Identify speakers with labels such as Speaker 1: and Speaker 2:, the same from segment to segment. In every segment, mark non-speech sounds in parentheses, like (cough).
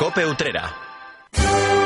Speaker 1: Cope Utrera.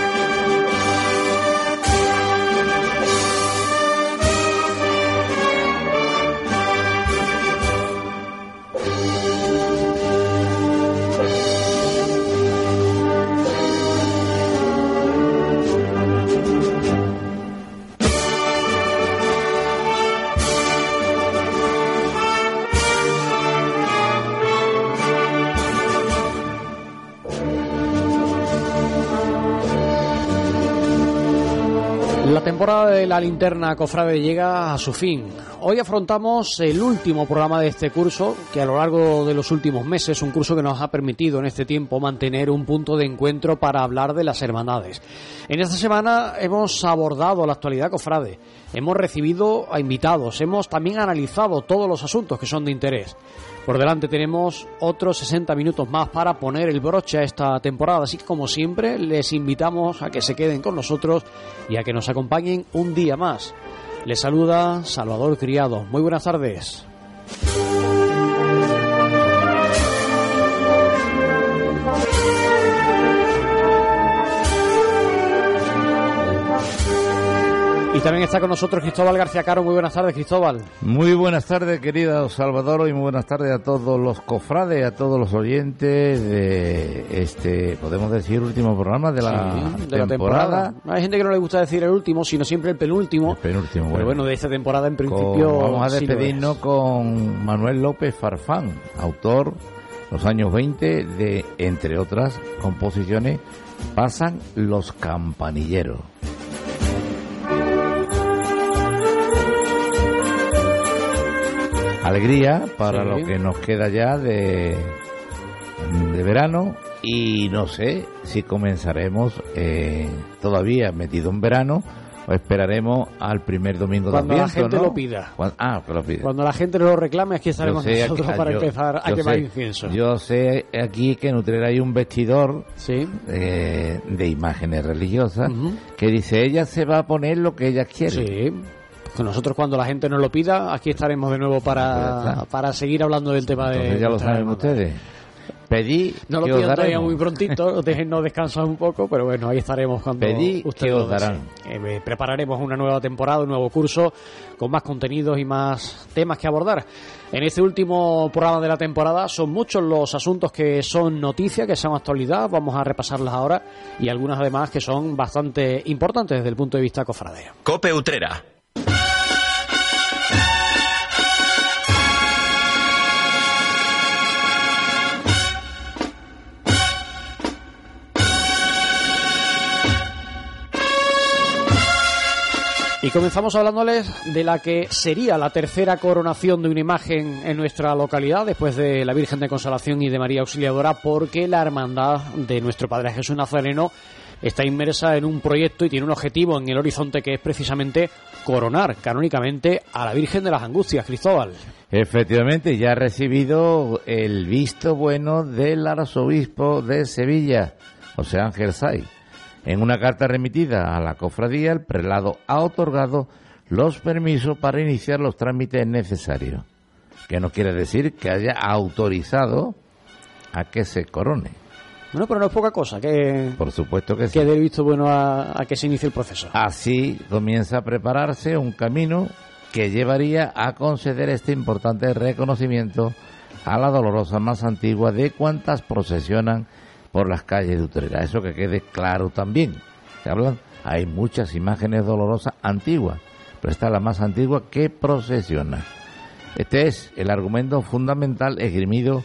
Speaker 2: Temporada de la linterna cofrade llega a su fin. Hoy afrontamos el último programa de este curso, que a lo largo de los últimos meses, un curso que nos ha permitido en este tiempo mantener un punto de encuentro para hablar de las hermandades. En esta semana hemos abordado la actualidad cofrade, hemos recibido a invitados, hemos también analizado todos los asuntos que son de interés. Por delante tenemos otros 60 minutos más para poner el broche a esta temporada, así que como siempre les invitamos a que se queden con nosotros y a que nos acompañen un día más. Les saluda Salvador Criado. Muy buenas tardes. Y también está con nosotros Cristóbal García Caro. Muy buenas tardes, Cristóbal.
Speaker 3: Muy buenas tardes, querido Salvador, y muy buenas tardes a todos los cofrades, a todos los oyentes de este, podemos decir, último programa de la,
Speaker 2: Sí, de la temporada. Hay gente que no le gusta decir el último, sino siempre el penúltimo.
Speaker 3: El penúltimo,
Speaker 2: Pero
Speaker 3: bueno.
Speaker 2: bueno, de esta temporada en
Speaker 3: Con-
Speaker 2: principio.
Speaker 3: vamos a despedirnos
Speaker 2: es.
Speaker 3: con Manuel López Farfán, autor, los años 20, de, entre otras composiciones, Pasan los campanilleros. Alegría para
Speaker 2: Sí.
Speaker 3: lo que nos queda ya de, de verano y no sé si comenzaremos eh, todavía metido en verano o esperaremos al primer domingo
Speaker 2: Cuando
Speaker 3: de
Speaker 2: la gente
Speaker 3: ¿no?
Speaker 2: lo pida.
Speaker 3: Cuando- ah, que lo pida.
Speaker 2: Cuando la gente lo reclame, aquí estaremos nosotros
Speaker 3: aquí-
Speaker 2: para
Speaker 3: yo-
Speaker 2: empezar a quemar
Speaker 3: sé-
Speaker 2: incienso.
Speaker 3: Yo sé aquí que en Utrera hay un vestidor
Speaker 2: Sí.
Speaker 3: eh, de imágenes religiosas que dice ella se va a poner lo que ella quiere.
Speaker 2: Sí. Nosotros cuando la gente nos lo pida, aquí estaremos de nuevo para, para seguir hablando del tema de...
Speaker 3: Ya lo saben ustedes. Pedí
Speaker 2: No lo
Speaker 3: que os daremos.
Speaker 2: muy prontito, (laughs) déjennos descansar un poco, pero bueno, ahí estaremos cuando
Speaker 3: Pedí
Speaker 2: ustedes
Speaker 3: que
Speaker 2: lo
Speaker 3: os darán.
Speaker 2: Eh, prepararemos una nueva temporada, un nuevo curso con más contenidos y más temas que abordar. En este último programa de la temporada son muchos los asuntos que son noticia, que son actualidad, vamos a repasarlas ahora y algunas además que son bastante importantes desde el punto de vista cofradeo.
Speaker 1: Cope Utrera.
Speaker 2: Y comenzamos hablándoles de la que sería la tercera coronación de una imagen en nuestra localidad, después de la Virgen de Consolación y de María Auxiliadora, porque la hermandad de nuestro Padre Jesús Nazareno está inmersa en un proyecto y tiene un objetivo en el horizonte que es precisamente coronar canónicamente a la Virgen de las Angustias, Cristóbal.
Speaker 3: Efectivamente, ya ha recibido el visto bueno del arzobispo de Sevilla, José Ángel Say. En una carta remitida a la cofradía, el prelado ha otorgado los permisos para iniciar los trámites necesarios, que no quiere decir que haya autorizado a que se corone.
Speaker 2: Bueno, pero no es poca cosa que,
Speaker 3: Por supuesto que sí.
Speaker 2: que dé visto bueno a, a que se inicie el proceso.
Speaker 3: Así comienza a prepararse un camino que llevaría a conceder este importante reconocimiento a la dolorosa más antigua de cuantas procesionan por las calles de Utrera. Eso que quede claro también. Se hablan, hay muchas imágenes dolorosas antiguas, pero esta es la más antigua que procesiona. Este es el argumento fundamental esgrimido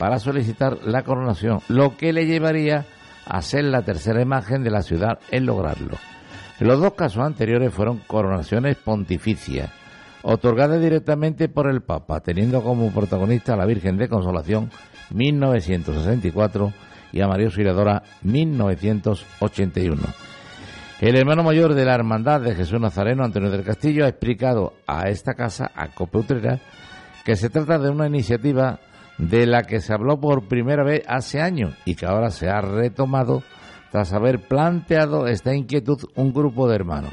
Speaker 3: para solicitar la coronación, lo que le llevaría a ser la tercera imagen de la ciudad en lograrlo. Los dos casos anteriores fueron coronaciones pontificias, otorgadas directamente por el Papa, teniendo como protagonista a la Virgen de Consolación 1964 y a María Auxiliadora 1981. El hermano mayor de la Hermandad de Jesús Nazareno, Antonio del Castillo, ha explicado a esta casa, a Cope Utrera, que se trata de una iniciativa de la que se habló por primera vez hace años y que ahora se ha retomado tras haber planteado esta inquietud un grupo de hermanos.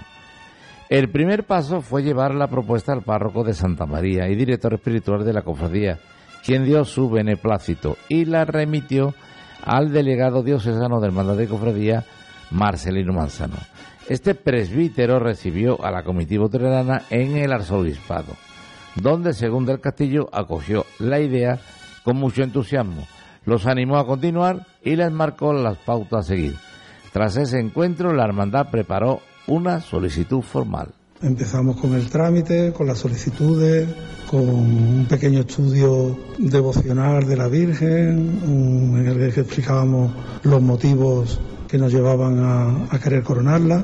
Speaker 3: El primer paso fue llevar la propuesta al párroco de Santa María y director espiritual de la cofradía, quien dio su beneplácito y la remitió al delegado diocesano del Hermandad de Cofradía, Marcelino Manzano. Este presbítero recibió a la comitiva utrerana en el arzobispado, donde, según del Castillo, acogió la idea con mucho entusiasmo, los animó a continuar y les marcó las pautas a seguir. Tras ese encuentro, la hermandad preparó una solicitud formal.
Speaker 1: Empezamos con el trámite, con las solicitudes, con un pequeño estudio devocional de la Virgen, en el que explicábamos los motivos que nos llevaban a, querer coronarla,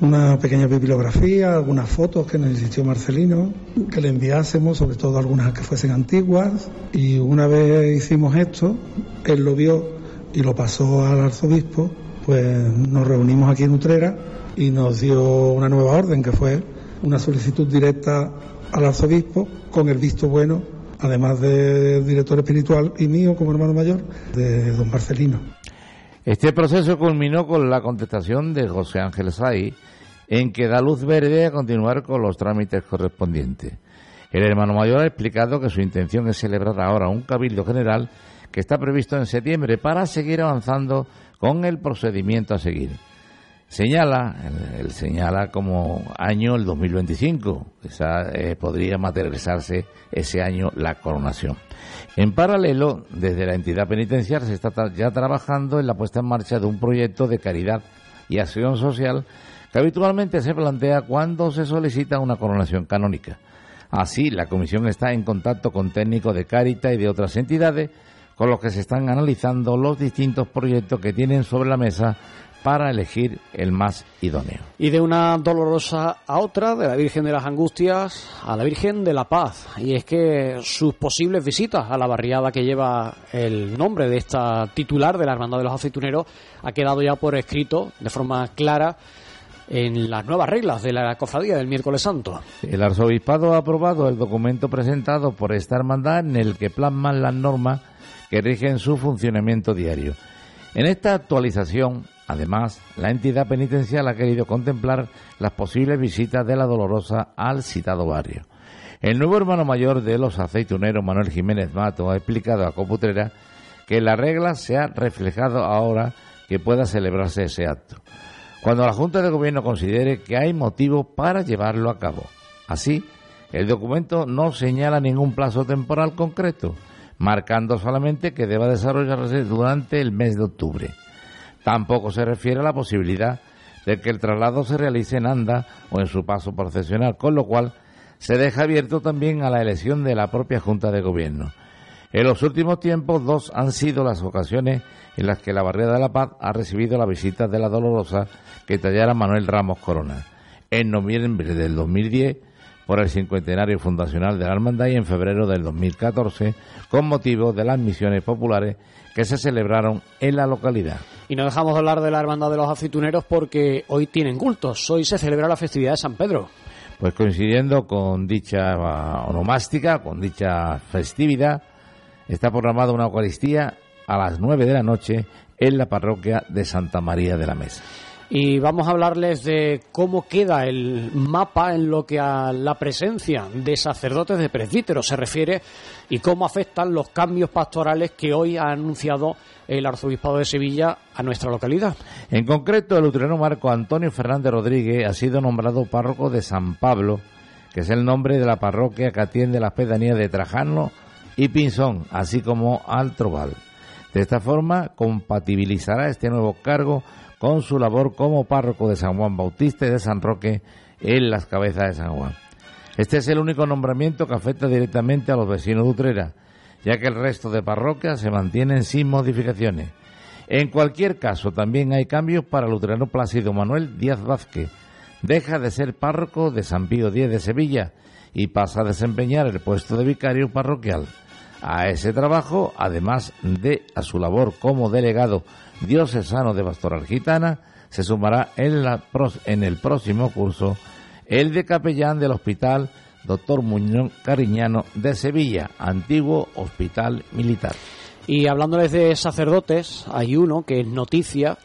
Speaker 1: una pequeña bibliografía, algunas fotos que nos insistió Marcelino, que le enviásemos, sobre todo algunas que fuesen antiguas, y una vez hicimos esto, él lo vio y lo pasó al arzobispo, pues nos reunimos aquí en Utrera y nos dio una nueva orden, que fue una solicitud directa al arzobispo con el visto bueno, además del director espiritual y mío como hermano mayor, de don Marcelino.
Speaker 3: Este proceso culminó con la contestación de José Ángel Say, en que da luz verde a continuar con los trámites correspondientes. El hermano mayor ha explicado que su intención es celebrar ahora un cabildo general que está previsto en septiembre para seguir avanzando con el procedimiento a seguir. Señala, él, señala como año el 2025, esa, eh, podría materializarse ese año la coronación. En paralelo, desde la entidad penitenciaria se está ya trabajando en la puesta en marcha de un proyecto de caridad y acción social que habitualmente se plantea cuando se solicita una coronación canónica. Así, la comisión está en contacto con técnicos de Carita y de otras entidades con los que se están analizando los distintos proyectos que tienen sobre la mesa para elegir el más idóneo.
Speaker 2: Y de una dolorosa a otra, de la Virgen de las Angustias a la Virgen de la Paz. Y es que sus posibles visitas a la barriada que lleva el nombre de esta titular de la Hermandad de los Aceituneros ha quedado ya por escrito de forma clara en las nuevas reglas de la cofradía del miércoles santo.
Speaker 3: El arzobispado ha aprobado el documento presentado por esta hermandad en el que plasman las normas que rigen su funcionamiento diario. En esta actualización Además, la entidad penitencial ha querido contemplar las posibles visitas de la Dolorosa al citado barrio. El nuevo hermano mayor de los aceituneros, Manuel Jiménez Mato, ha explicado a Coputrera que la regla se ha reflejado ahora que pueda celebrarse ese acto, cuando la Junta de Gobierno considere que hay motivo para llevarlo a cabo. Así, el documento no señala ningún plazo temporal concreto, marcando solamente que deba desarrollarse durante el mes de octubre. Tampoco se refiere a la posibilidad de que el traslado se realice en anda o en su paso procesional, con lo cual se deja abierto también a la elección de la propia Junta de Gobierno. En los últimos tiempos, dos han sido las ocasiones en las que la Barriada de la Paz ha recibido la visita de la Dolorosa que tallara Manuel Ramos Corona. En noviembre del 2010, por el cincuentenario fundacional de la Hermandad y en febrero del 2014, con motivo de las misiones populares que se celebraron en la localidad.
Speaker 2: Y no dejamos de hablar de la Hermandad de los Aceituneros porque hoy tienen cultos. Hoy se celebra la festividad de San Pedro.
Speaker 3: Pues coincidiendo con dicha onomástica, con dicha festividad, está programada una Eucaristía a las nueve de la noche en la parroquia de Santa María de la Mesa
Speaker 2: y vamos a hablarles de cómo queda el mapa en lo que a la presencia de sacerdotes de presbíteros se refiere y cómo afectan los cambios pastorales que hoy ha anunciado el arzobispado de Sevilla a nuestra localidad.
Speaker 3: En concreto, el luterano Marco Antonio Fernández Rodríguez ha sido nombrado párroco de San Pablo, que es el nombre de la parroquia que atiende las pedanías de Trajano y Pinzón, así como Altroval. De esta forma, compatibilizará este nuevo cargo con su labor como párroco de San Juan Bautista y de San Roque en las cabezas de San Juan. Este es el único nombramiento que afecta directamente a los vecinos de Utrera, ya que el resto de parroquias se mantienen sin modificaciones. En cualquier caso, también hay cambios para el luterano Plácido Manuel Díaz Vázquez. Deja de ser párroco de San Pío X de Sevilla y pasa a desempeñar el puesto de vicario parroquial. A ese trabajo, además de a su labor como delegado diocesano de Pastoral Gitana, se sumará en, la, en el próximo curso el de capellán del Hospital Dr. Muñoz Cariñano de Sevilla, antiguo hospital militar.
Speaker 2: Y hablándoles de sacerdotes, hay uno que es noticia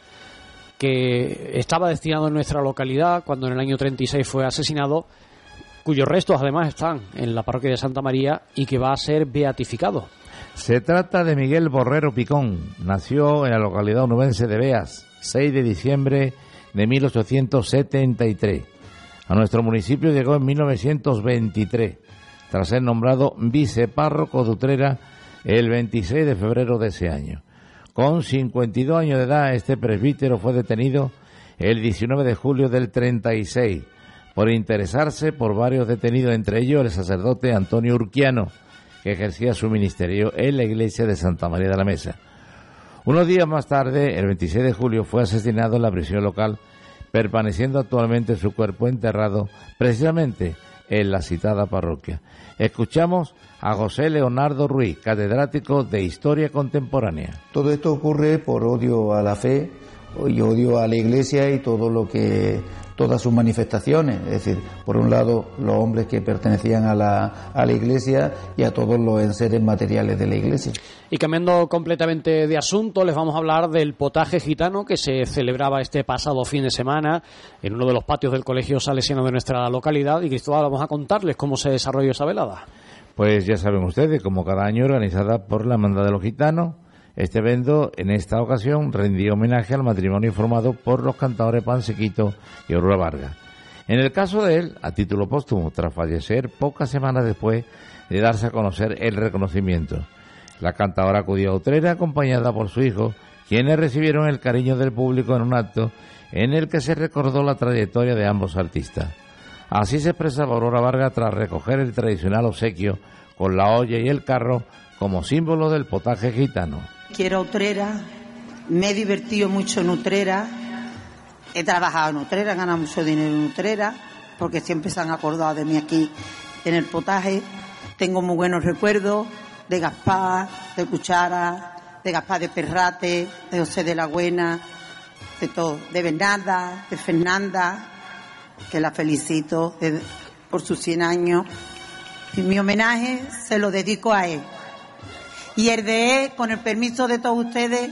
Speaker 2: que estaba destinado en nuestra localidad cuando en el año 36 fue asesinado cuyos restos además están en la parroquia de Santa María y que va a ser beatificado.
Speaker 3: Se trata de Miguel Borrero Picón. Nació en la localidad onubense de Beas, 6 de diciembre de 1873. A nuestro municipio llegó en 1923, tras ser nombrado vicepárroco de Utrera el 26 de febrero de ese año. Con 52 años de edad, este presbítero fue detenido el 19 de julio del 36 por interesarse por varios detenidos, entre ellos el sacerdote Antonio Urquiano, ejercía su ministerio en la iglesia de Santa María de la Mesa. Unos días más tarde, el 26 de julio, fue asesinado en la prisión local, permaneciendo actualmente su cuerpo enterrado precisamente en la citada parroquia. Escuchamos a José Leonardo Ruiz, catedrático de Historia Contemporánea.
Speaker 4: Todo esto ocurre por odio a la fe y odio a la Iglesia y todo lo que todas sus manifestaciones, es decir, por un lado los hombres que pertenecían a la, a la Iglesia y a todos los enseres materiales de la Iglesia.
Speaker 2: Y cambiando completamente de asunto, les vamos a hablar del potaje gitano que se celebraba este pasado fin de semana en uno de los patios del Colegio Salesiano de nuestra localidad. Y Cristóbal, vamos a contarles cómo se desarrolló esa velada.
Speaker 3: Pues ya saben ustedes, como cada año organizada por la Hermandad de los Gitanos, este evento, en esta ocasión, rendía homenaje al matrimonio formado por los cantadores Pansequito y Aurora Vargas. En el caso de él, a título póstumo, tras fallecer pocas semanas después de darse a conocer el reconocimiento. La cantadora acudió a Utrera acompañada por su hijo, quienes recibieron el cariño del público en un acto en el que se recordó la trayectoria de ambos artistas. Así se expresaba Aurora Vargas tras recoger el tradicional obsequio con la olla y el carro como símbolo del potaje gitano.
Speaker 5: Quiero Utrera, me he divertido mucho en Utrera, he trabajado en Utrera, he ganado mucho dinero en Utrera, porque siempre se han acordado de mí aquí en el potaje. Tengo muy buenos recuerdos de Gaspar, de Cuchara, de Gaspar de Perrate, de José de la Buena, de todo, de Bernarda, de Fernanda, que la felicito por sus 100 años. Y mi homenaje se lo dedico a él. Y el de él, con el permiso de todos ustedes,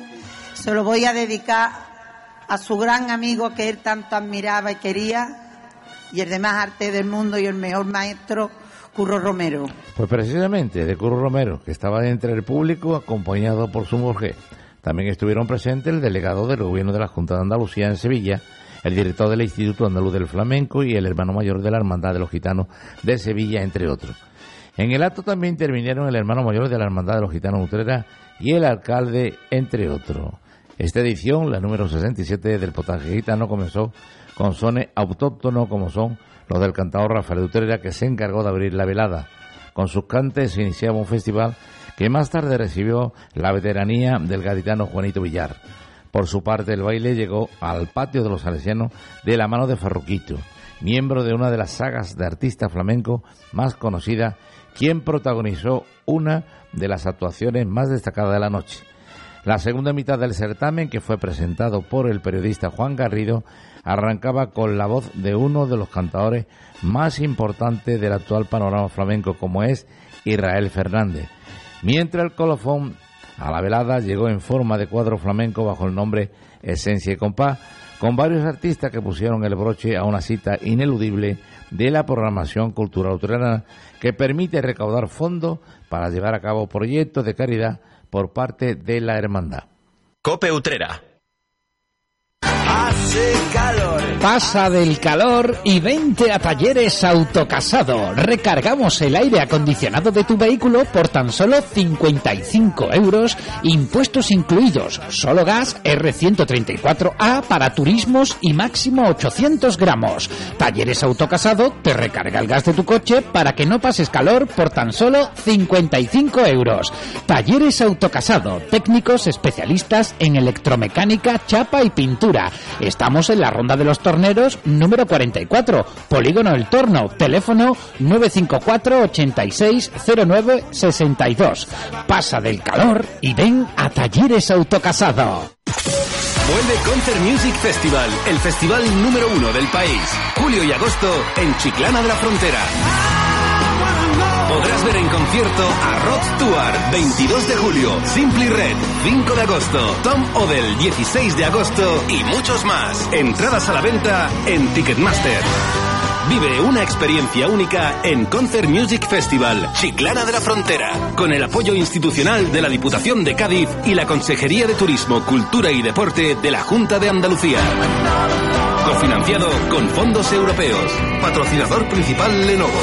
Speaker 5: se lo voy a dedicar a su gran amigo que él tanto admiraba y quería, y el de más arte del mundo y el mejor maestro, Curro Romero.
Speaker 3: Pues precisamente de Curro Romero, que estaba entre el público acompañado por su mujer. También estuvieron presentes el delegado del gobierno de la Junta de Andalucía en Sevilla, el director del Instituto Andaluz del Flamenco y el hermano mayor de la Hermandad de los Gitanos de Sevilla, entre otros. En el acto también intervinieron el hermano mayor de la Hermandad de los Gitanos Utrera y el alcalde, entre otros. Esta edición, la número 67 del potaje gitano, comenzó con sones autóctonos como son los del cantador Rafael Utrera, que se encargó de abrir la velada. Con sus cantes se iniciaba un festival que más tarde recibió la veteranía del gaditano Juanito Villar. Por su parte, el baile llegó al patio de los salesianos de la mano de Farruquito, miembro de una de las sagas de artista flamenco más conocida quien protagonizó una de las actuaciones más destacadas de la noche. La segunda mitad del certamen, que fue presentado por el periodista Juan Garrido, arrancaba con la voz de uno de los cantadores más importantes del actual panorama flamenco, como es Israel Fernández. Mientras el colofón a la velada llegó en forma de cuadro flamenco bajo el nombre Esencia y Compás, con varios artistas que pusieron el broche a una cita ineludible de la programación cultural utrerana que permite recaudar fondos para llevar a cabo proyectos de caridad por parte de la hermandad.
Speaker 6: Cope Utrera.
Speaker 7: Pasa del calor y vente a Talleres Autocasado. Recargamos el aire acondicionado de tu vehículo por tan solo 55 euros, impuestos incluidos, solo gas R134A para turismos y máximo 800 gramos. Talleres Autocasado te recarga el gas de tu coche para que no pases calor por tan solo 55 euros. Talleres Autocasado, técnicos especialistas en electromecánica, chapa y pintura. Estamos en la Ronda de los Torneros número 44, Polígono El Torno, teléfono 954 8609 62. Pasa del calor y ven a Talleres Autocasado.
Speaker 6: Vuelve Concert Music Festival, el festival número uno del país. Julio y agosto en Chiclana de la Frontera. Podrás ver en concierto a Rod Stewart, 22 de julio, Simply Red, 5 de agosto, Tom Odell, 16 de agosto y muchos más. Entradas a la venta en Ticketmaster. Vive una experiencia única en Concert Music Festival, Chiclana de la Frontera, con el apoyo institucional de la Diputación de Cádiz y la Consejería de Turismo, Cultura y Deporte de la Junta de Andalucía. Cofinanciado con fondos europeos. Patrocinador principal Lenovo.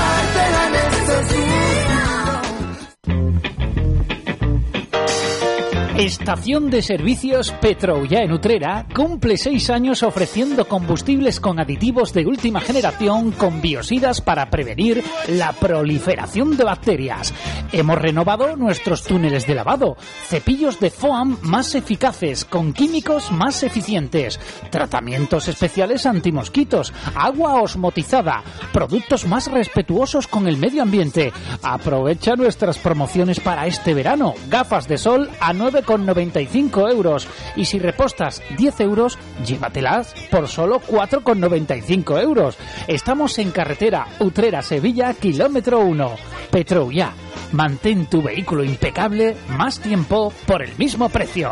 Speaker 7: Estación de Servicios Petroulla en Utrera cumple seis años ofreciendo combustibles con aditivos de última generación con biosidas para prevenir la proliferación de bacterias. Hemos renovado nuestros túneles de lavado, cepillos de foam más eficaces con químicos más eficientes, tratamientos especiales antimosquitos, agua osmotizada, productos más respetuosos con el medio ambiente. Aprovecha nuestras promociones para este verano. Gafas de sol a 9 con 95 euros. Y si repostas 10 euros, llévatelas por solo 4,95 euros. Estamos en carretera Utrera-Sevilla, kilómetro 1. Petrouya. Mantén tu vehículo impecable más tiempo por el mismo precio.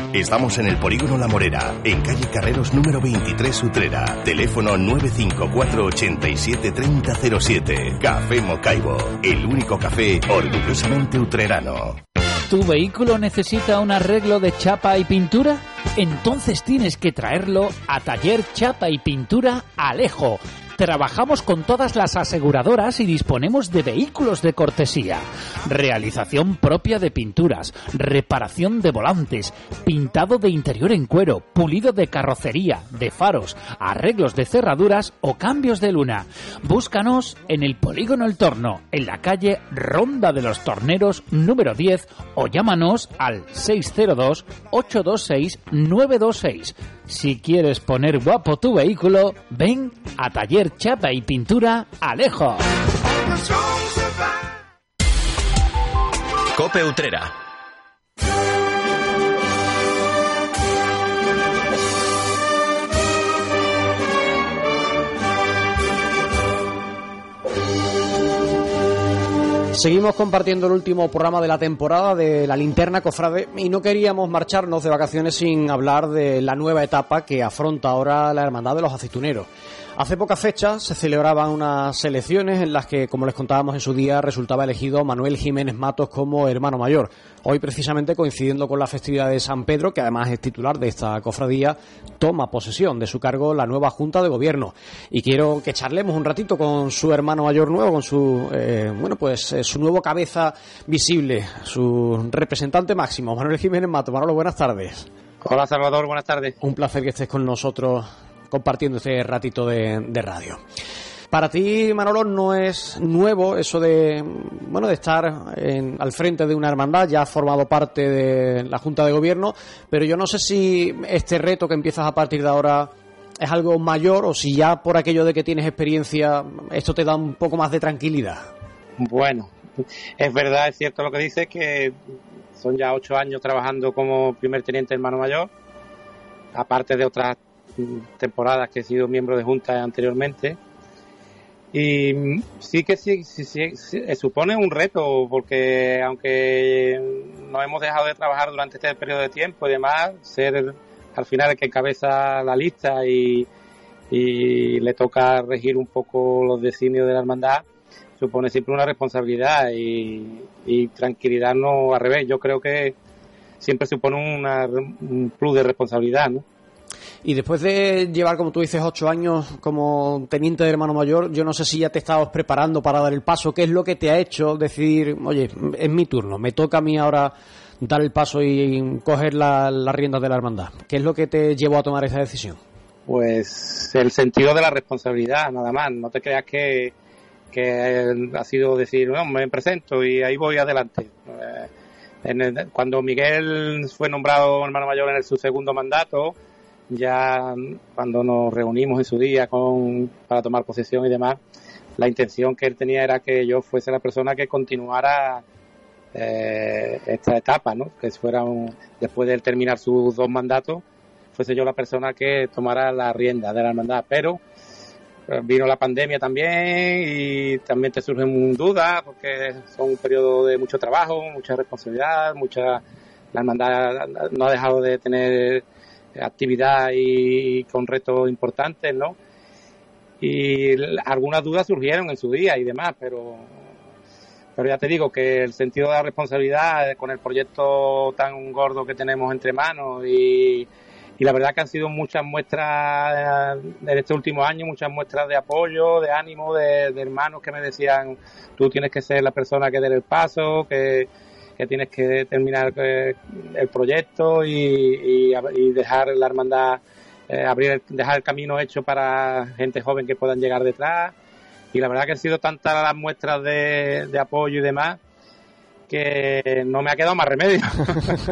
Speaker 6: Estamos en el Polígono La Morera, en calle Carreros número 23 Utrera. Teléfono 954 87 3007. Café Mocaibo, el único café orgullosamente utrerano.
Speaker 7: ¿Tu vehículo necesita un arreglo de chapa y pintura? Entonces tienes que traerlo a Taller Chapa y Pintura Alejo. Trabajamos con todas las aseguradoras y disponemos de vehículos de cortesía. Realización propia de pinturas, reparación de volantes, pintado de interior en cuero, pulido de carrocería, de faros, arreglos de cerraduras o cambios de luna. Búscanos en el Polígono El Torno, en la calle Ronda de los Torneros número 10 o llámanos al 602 826 926. Si quieres poner guapo tu vehículo, ven a Taller Chapa y Pintura Alejo.
Speaker 6: Cope Utrera.
Speaker 2: Seguimos compartiendo el último programa de la temporada de la linterna cofrade y no queríamos marcharnos de vacaciones sin hablar de la nueva etapa que afronta ahora la Hermandad de los Aceituneros. Hace pocas fechas se celebraban unas elecciones en las que, como les contábamos en su día, resultaba elegido Manuel Jiménez Matos como hermano mayor. Hoy, precisamente coincidiendo con la festividad de San Pedro, que además es titular de esta cofradía, toma posesión de su cargo la nueva Junta de Gobierno. Y quiero que charlemos un ratito con su hermano mayor nuevo, con su, eh, bueno, pues eh, su nuevo cabeza visible, su representante máximo, Manuel Jiménez Matos. Manolo, buenas tardes.
Speaker 8: Hola Salvador, buenas tardes.
Speaker 2: Un placer que estés con nosotros compartiendo este ratito de, de radio. Para ti, Manolo, no es nuevo eso de, bueno, de estar en, al frente de una hermandad, ya has formado parte de la Junta de Gobierno, pero yo no sé si este reto que empiezas a partir de ahora es algo mayor o si ya por aquello de que tienes experiencia esto te da un poco más de tranquilidad.
Speaker 8: Bueno, es verdad, es cierto lo que dices, que son ya ocho años trabajando como primer teniente hermano mayor, aparte de otras temporadas que he sido miembro de junta anteriormente. Y sí que sí, sí, sí, supone un reto, porque aunque no hemos dejado de trabajar durante este periodo de tiempo y demás, ser al final el que encabeza la lista y, y le toca regir un poco los designios de la hermandad, supone siempre una responsabilidad y, y tranquilidad no al revés. Yo creo que siempre supone una, un plus de responsabilidad, ¿no?
Speaker 2: Y después de llevar, como tú dices, ocho años como teniente de hermano mayor, yo no sé si ya te estabas preparando para dar el paso. ¿Qué es lo que te ha hecho decir, oye, es mi turno, me toca a mí ahora dar el paso y coger las la riendas de la hermandad? ¿Qué es lo que te llevó a tomar esa decisión?
Speaker 8: Pues el sentido de la responsabilidad, nada más. No te creas que, ha sido decir, no, me presento y ahí voy adelante. Eh, cuando Miguel fue nombrado hermano mayor en su segundo mandato, ya cuando nos reunimos en su día con, para tomar posesión y demás, la intención que él tenía era que yo fuese la persona que continuara eh, esta etapa, ¿no? Que fuera después de él terminar sus dos mandatos, fuese yo la persona que tomara la rienda de la hermandad. Pero eh, vino la pandemia también y también te surgen dudas porque son un periodo de mucho trabajo, mucha responsabilidad, mucha la hermandad no ha dejado de tener actividad y con retos importantes, ¿no? Y algunas dudas surgieron en su día y demás, pero pero ya te digo que el sentido de la responsabilidad con el proyecto tan gordo que tenemos entre manos y, y la verdad que han sido muchas muestras en este último año, muchas muestras de apoyo, de ánimo, de, hermanos que me decían, tú tienes que ser la persona que dé el paso, que, que tienes que terminar eh, el proyecto y, dejar la hermandad, eh, abrir, dejar el camino hecho para gente joven que puedan llegar detrás. Y la verdad que han sido tantas las muestras de, de apoyo y demás que no me ha quedado más remedio.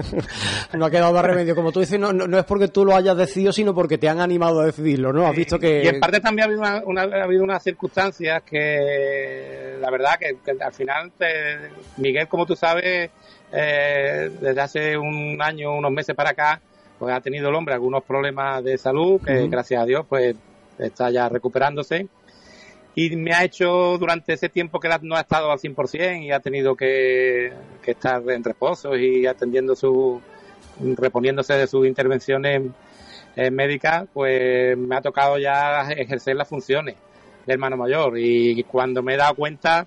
Speaker 8: (laughs)
Speaker 2: no ha quedado más remedio, como tú dices, no, no, es porque tú lo hayas decidido, sino porque te han animado a decidirlo, ¿no? Has visto que...
Speaker 8: Y en parte también ha habido, una, ha habido unas circunstancias que, la verdad, que, al final, Miguel, como tú sabes, eh, desde hace un año, unos meses para acá, pues ha tenido el hombre algunos problemas de salud, que gracias a Dios, pues está ya recuperándose y me ha hecho durante ese tiempo que no ha estado al 100% y ha tenido que, estar en reposo y atendiendo su reponiéndose de sus intervenciones eh, médicas, pues me ha tocado ya ejercer las funciones de hermano mayor. Y cuando me he dado cuenta,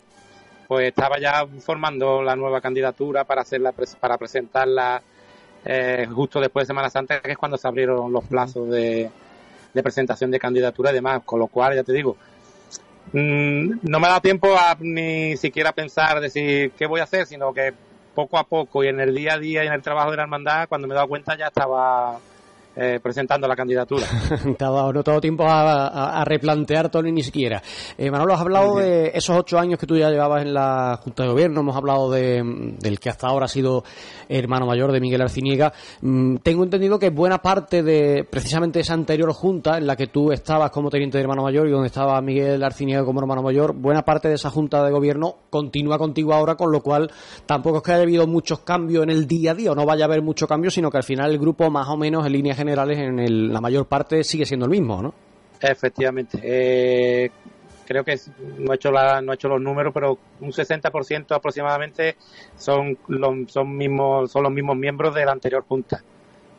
Speaker 8: pues estaba ya formando la nueva candidatura para hacerla para presentarla eh, justo después de Semana Santa, que es cuando se abrieron los plazos de, de presentación de candidatura y demás, con lo cual ya te digo, Mm, no me da tiempo a ni siquiera pensar, decir qué voy a hacer, sino que poco a poco y en el día a día y en el trabajo de la hermandad, cuando me he dado cuenta ya estaba eh, presentando la candidatura. (laughs)
Speaker 2: Te ha dado no todo tiempo a, replantear todo ni siquiera. Eh, Manolo, has hablado de esos ocho años que tú ya llevabas en la Junta de Gobierno, hemos hablado de, del que hasta ahora ha sido hermano mayor de Miguel Arciniega. Mm, tengo entendido que buena parte de precisamente esa anterior Junta en la que tú estabas como teniente de hermano mayor y donde estaba Miguel Arciniega como hermano mayor, buena parte de esa Junta de Gobierno continúa contigo ahora, con lo cual tampoco es que haya habido muchos cambios en el día a día o no vaya a haber mucho cambio, sino que al final el grupo más o menos en línea generales en la mayor parte sigue siendo el mismo, ¿no?
Speaker 8: Efectivamente. Eh, creo que no he hecho la, no he hecho los números, pero un 60% aproximadamente son los, son mismos son los mismos miembros de la anterior junta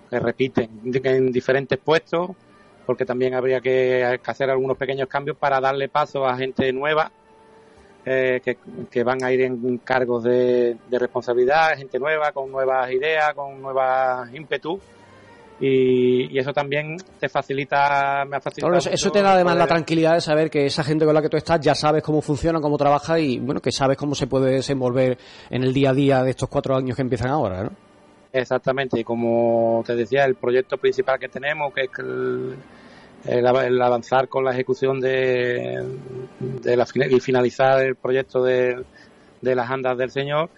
Speaker 8: que repiten en diferentes puestos, porque también habría que hacer algunos pequeños cambios para darle paso a gente nueva eh, que, van a ir en cargos de, de responsabilidad, gente nueva con nuevas ideas, con nuevas ímpetus y, eso también te facilita, me ha facilitado.
Speaker 2: eso, te da además la tranquilidad de saber que esa gente con la que tú estás ya sabes cómo funciona, cómo trabaja y bueno, que sabes cómo se puede desenvolver en el día a día de estos cuatro años que empiezan ahora, ¿no?
Speaker 8: Exactamente, y como te decía, el proyecto principal que tenemos, que es el, avanzar con la ejecución de, de la, y finalizar el proyecto de, de las andas del Señor,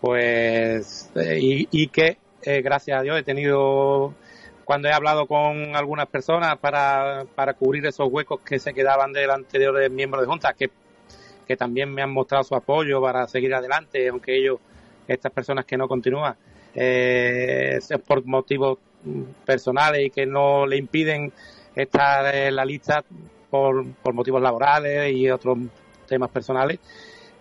Speaker 8: pues, eh, y, y que eh, gracias a Dios he tenido cuando he hablado con algunas personas para, para cubrir esos huecos que se quedaban del anterior miembro de Junta, que, que también me han mostrado su apoyo para seguir adelante, aunque ellos, estas personas que no continúan, eh, por motivos personales y que no le impiden estar en la lista por, por motivos laborales y otros temas personales,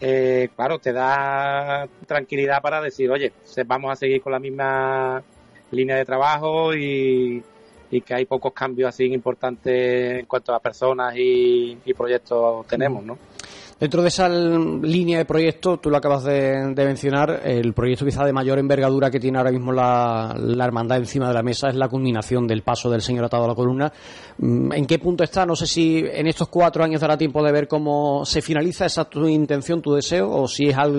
Speaker 8: eh, claro, te da tranquilidad para decir, oye, vamos a seguir con la misma línea de trabajo y, que hay pocos cambios así importantes en cuanto a personas y, proyectos tenemos, ¿no?
Speaker 2: Dentro de esa línea de proyecto, tú lo acabas de, mencionar, el proyecto quizá de mayor envergadura que tiene ahora mismo la, hermandad encima de la mesa es la culminación del paso del señor atado a la columna. Mm, ¿En qué punto está? No sé si en estos cuatro años dará tiempo de ver cómo se finaliza esa tu intención, tu deseo, o si es a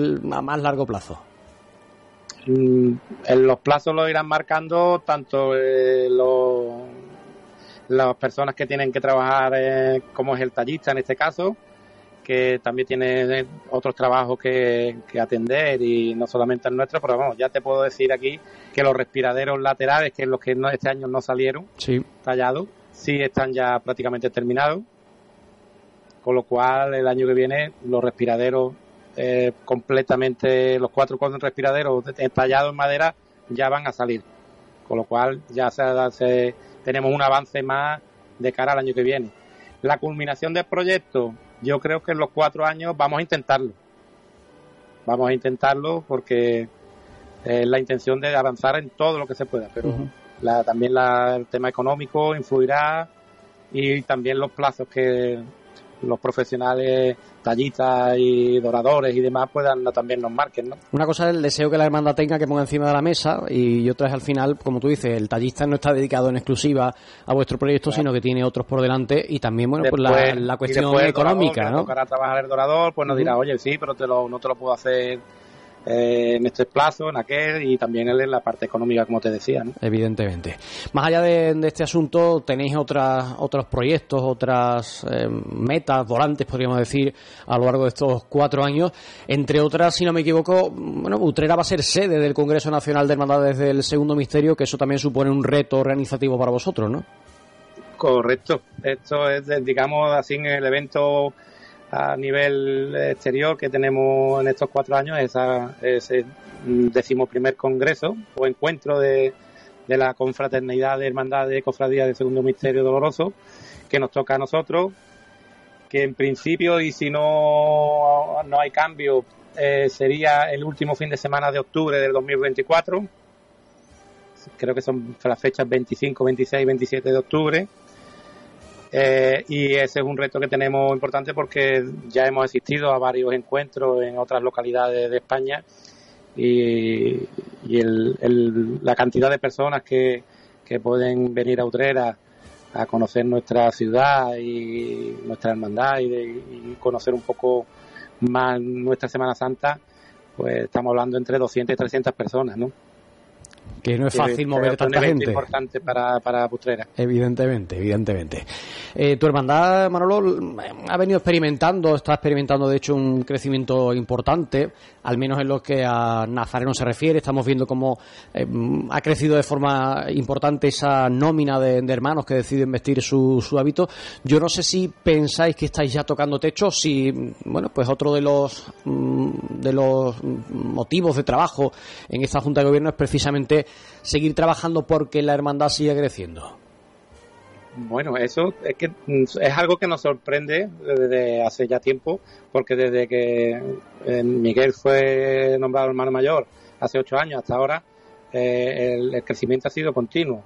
Speaker 2: más largo plazo.
Speaker 8: Mm, en los plazos lo irán marcando tanto eh, las personas que tienen que trabajar, eh, como es el tallista en este caso, que también tiene otros trabajos que, atender y no solamente el nuestro, pero vamos, ya te puedo decir aquí que los respiraderos laterales, que es los que este año no salieron tallados, sí están ya prácticamente terminados, con lo cual el año que viene los respiraderos eh, completamente, los cuatro con respiraderos tallados en madera ya van a salir, con lo cual ya se, tenemos un avance más de cara al año que viene. La culminación del proyecto, yo creo que en los cuatro años vamos a intentarlo. Vamos a intentarlo porque es la intención de avanzar en todo lo que se pueda, pero también el tema económico influirá y también los plazos que los profesionales tallitas y doradores y demás puedan también nos marquen, ¿no?
Speaker 2: Una cosa es el deseo que la hermandad tenga que ponga encima de la mesa y otra es al final, como tú dices, el tallista no está dedicado en exclusiva a vuestro proyecto, sino que tiene otros por delante y también, bueno, pues la, cuestión económica, ¿no?
Speaker 8: Tocará trabajar el dorador, pues nos dirá, oye, sí, pero te lo, no te lo puedo hacer eh, en este plazo, en aquel y también en la parte económica, como te decía.
Speaker 2: Evidentemente. Más allá de, este asunto, tenéis otras, otros proyectos, otras eh, metas, volantes, podríamos decir, a lo largo de estos cuatro años. Entre otras, si no me equivoco, bueno, Utrera va a ser sede del Congreso Nacional de Hermandades del Segundo Misterio, que eso también supone un reto organizativo para vosotros, ¿no?
Speaker 8: Correcto. Esto es, digamos, así en el evento a nivel exterior que tenemos en estos cuatro años esa, ese decimoprimer congreso o encuentro de, de la confraternidad de hermandad de cofradía de segundo misterio doloroso que nos toca a nosotros que en principio y si no no hay cambio eh, sería el último fin de semana de octubre del 2024 creo que son las fechas 25, 26, 27 de octubre eh, y ese es un reto que tenemos importante porque ya hemos asistido a varios encuentros en otras localidades de España y, la cantidad de personas que, pueden venir a Utrera a conocer nuestra ciudad y nuestra hermandad y, y conocer un poco más nuestra Semana Santa, pues estamos hablando entre 200 y 300 personas, ¿no?
Speaker 2: Que no es fácil mover tanta gente.
Speaker 8: importante para, para Putrera.
Speaker 2: Evidentemente, evidentemente. Eh, tu hermandad, Manolo, ha venido experimentando, está experimentando de hecho un crecimiento importante, al menos en lo que a Nazareno se refiere. Estamos viendo cómo eh, ha crecido de forma importante esa nómina de, hermanos que deciden vestir su, su, hábito. Yo no sé si pensáis que estáis ya tocando techo, si, bueno, pues otro de los, mm, de los motivos de trabajo en esta Junta de Gobierno es precisamente seguir trabajando porque la hermandad siga creciendo?
Speaker 8: Bueno, eso es que mm, es algo que nos sorprende desde hace ya tiempo, porque desde que eh, Miguel fue nombrado hermano mayor hace ocho años hasta ahora, eh, el, crecimiento ha sido continuo.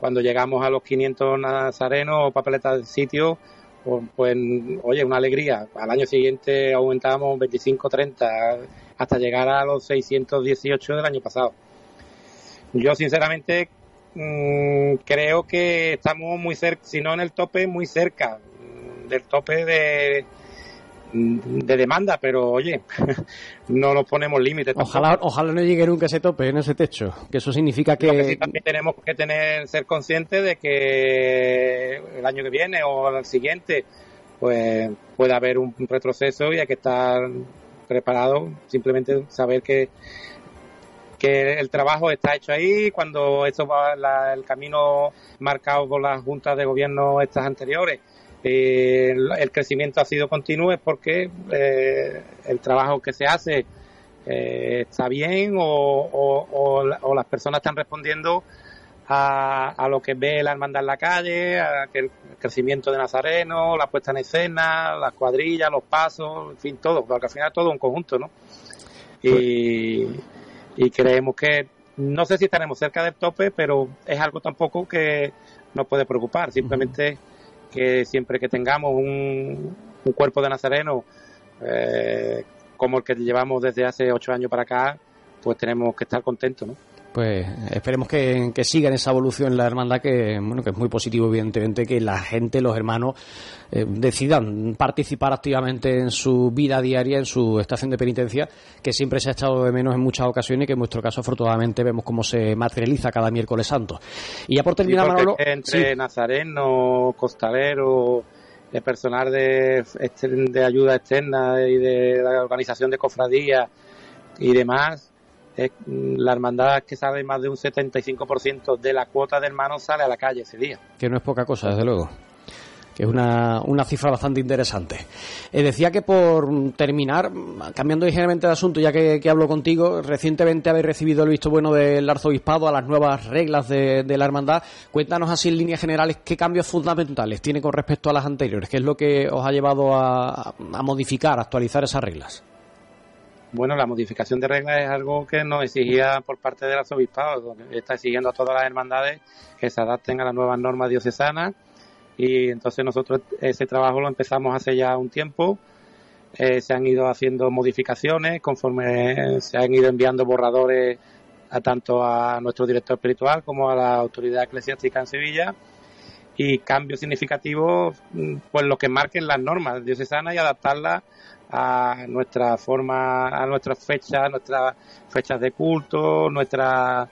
Speaker 8: Cuando llegamos a los 500 nazarenos o papeletas de sitio, pues, pues, oye, una alegría. Al año siguiente aumentamos 25, 30, hasta llegar a los 618 del año pasado. Yo sinceramente mm, creo que estamos muy cerca, si no en el tope, muy cerca del tope de, de demanda, pero oye, (laughs) no nos ponemos límites.
Speaker 2: Ojalá, ojalá no llegue nunca ese tope en ese techo, que eso significa que...
Speaker 8: también tenemos que tener ser conscientes de que el año que viene o el siguiente, pues puede haber un retroceso y hay que estar preparado, simplemente saber que que el trabajo está hecho ahí, cuando esto va el camino marcado por las juntas de gobierno estas anteriores, eh, el, crecimiento ha sido continuo es porque eh, el trabajo que se hace eh, está bien o, las personas están respondiendo a, lo que ve la hermandad en la calle, a que el crecimiento de Nazareno, la puesta en escena, las cuadrillas, los pasos, en fin, todo, porque al final todo un conjunto, ¿no? Y, y creemos que no sé si estaremos cerca del tope, pero es algo tampoco que nos puede preocupar. Simplemente que siempre que tengamos un, cuerpo de nazareno eh, como el que llevamos desde hace ocho años para acá, pues tenemos que estar contentos, ¿no?
Speaker 2: Pues esperemos que, que siga en esa evolución en la hermandad que bueno que es muy positivo evidentemente que la gente los hermanos eh, decidan participar activamente en su vida diaria en su estación de penitencia que siempre se ha echado de menos en muchas ocasiones y que en nuestro caso afortunadamente vemos cómo se materializa cada miércoles santo. Y ya por terminar Manolo
Speaker 8: entre nazareno costalero el personal de, de ayuda externa y de la organización de cofradías y demás la hermandad que sale más de un 75% de la cuota de hermanos sale a la calle ese día.
Speaker 2: Que no es poca cosa, desde luego. Que es una, una cifra bastante interesante. Eh, decía que por terminar, cambiando ligeramente de asunto, ya que, hablo contigo, recientemente habéis recibido el visto bueno del arzobispado a las nuevas reglas de, la hermandad. Cuéntanos así en líneas generales qué cambios fundamentales tiene con respecto a las anteriores, qué es lo que os ha llevado a modificar, a actualizar esas reglas.
Speaker 8: Bueno, la modificación de reglas es algo que nos exigía por parte del arzobispado, está exigiendo a todas las hermandades que se adapten a las nuevas normas diocesanas y entonces nosotros ese trabajo lo empezamos hace ya un tiempo. Eh, se han ido haciendo modificaciones conforme se han ido enviando borradores a tanto a nuestro director espiritual como a la autoridad eclesiástica en Sevilla y cambios significativos mm, pues lo que marquen las normas diocesanas y adaptarlas a nuestra forma, a nuestras fechas, nuestras fechas de culto, nuestra,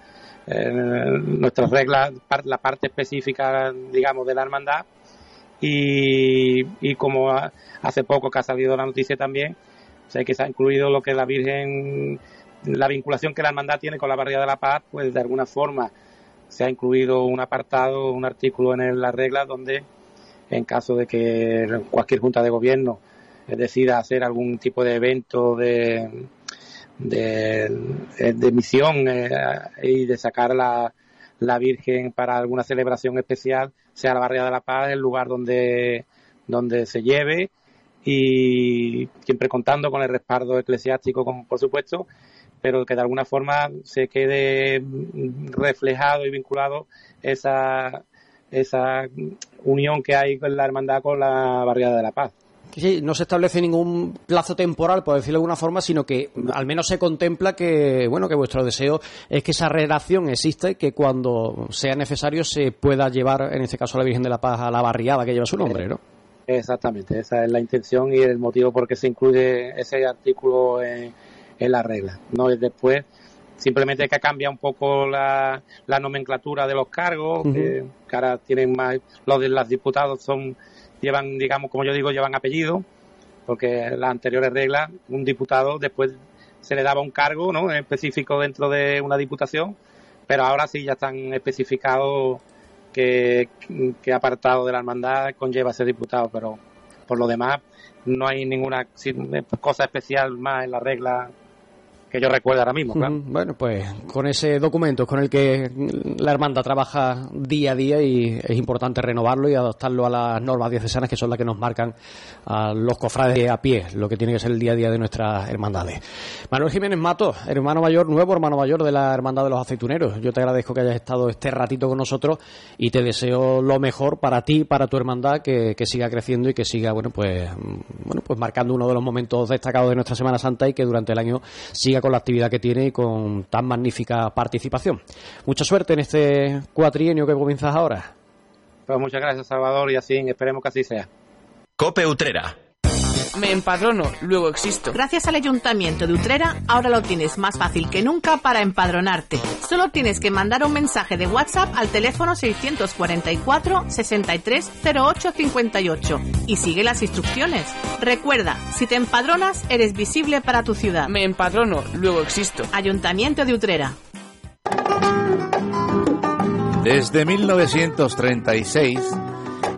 Speaker 8: eh, nuestras reglas, la parte específica, digamos, de la hermandad. Y, y como hace poco que ha salido la noticia también, que se ha incluido lo que la Virgen, la vinculación que la hermandad tiene con la Barriada de la Paz, pues de alguna forma se ha incluido un apartado, un artículo en las reglas donde en caso de que cualquier junta de gobierno decida hacer algún tipo de evento de, de, misión eh, y de sacar la, la Virgen para alguna celebración especial, sea la Barriada de la Paz el lugar donde, donde se lleve y siempre contando con el respaldo eclesiástico, por supuesto, pero que de alguna forma se quede reflejado y vinculado esa, esa unión que hay con la hermandad con la Barriada de la Paz.
Speaker 2: Sí, no se establece ningún plazo temporal, por decirlo de alguna forma, sino que al menos se contempla que, bueno, que vuestro deseo es que esa relación exista y que cuando sea necesario se pueda llevar, en este caso, a la Virgen de la Paz a la barriada que lleva su nombre, ¿no?
Speaker 8: Exactamente, esa es la intención y el motivo por qué se incluye ese artículo en, la regla. No es después, simplemente que cambia un poco la, nomenclatura de los cargos, que, ahora tienen más, los de los diputados son llevan, digamos, como yo digo, llevan apellido, porque las anteriores reglas, un diputado después se le daba un cargo ¿no? específico dentro de una diputación, pero ahora sí ya están especificados qué, apartado de la hermandad conlleva ese diputado, pero por lo demás no hay ninguna cosa especial más en la regla que yo recuerdo ahora mismo.
Speaker 2: Bueno, pues con ese documento con el que la hermandad trabaja día a día y es importante renovarlo y adaptarlo a las normas diocesanas que son las que nos marcan a los cofrades a pie, lo que tiene que ser el día a día de nuestras hermandades. Manuel Jiménez Mato, hermano mayor, nuevo hermano mayor de la Hermandad de los Aceituneros. Yo te agradezco que hayas estado este ratito con nosotros y te deseo lo mejor para ti, para tu hermandad, que, que siga creciendo y que siga, bueno, pues, bueno, pues marcando uno de los momentos destacados de nuestra Semana Santa y que durante el año siga con la actividad que tiene y con tan magnífica participación. Mucha suerte en este cuatrienio que comienzas ahora.
Speaker 8: Pues muchas gracias, Salvador, y así esperemos que así sea.
Speaker 6: Cope Utrera
Speaker 9: me empadrono, luego existo.
Speaker 10: Gracias al Ayuntamiento de Utrera, ahora lo tienes más fácil que nunca para empadronarte. Solo tienes que mandar un mensaje de WhatsApp al teléfono 644 630858 y sigue las instrucciones. Recuerda, si te empadronas, eres visible para tu ciudad.
Speaker 9: Me empadrono, luego existo.
Speaker 10: Ayuntamiento de Utrera.
Speaker 3: Desde 1936,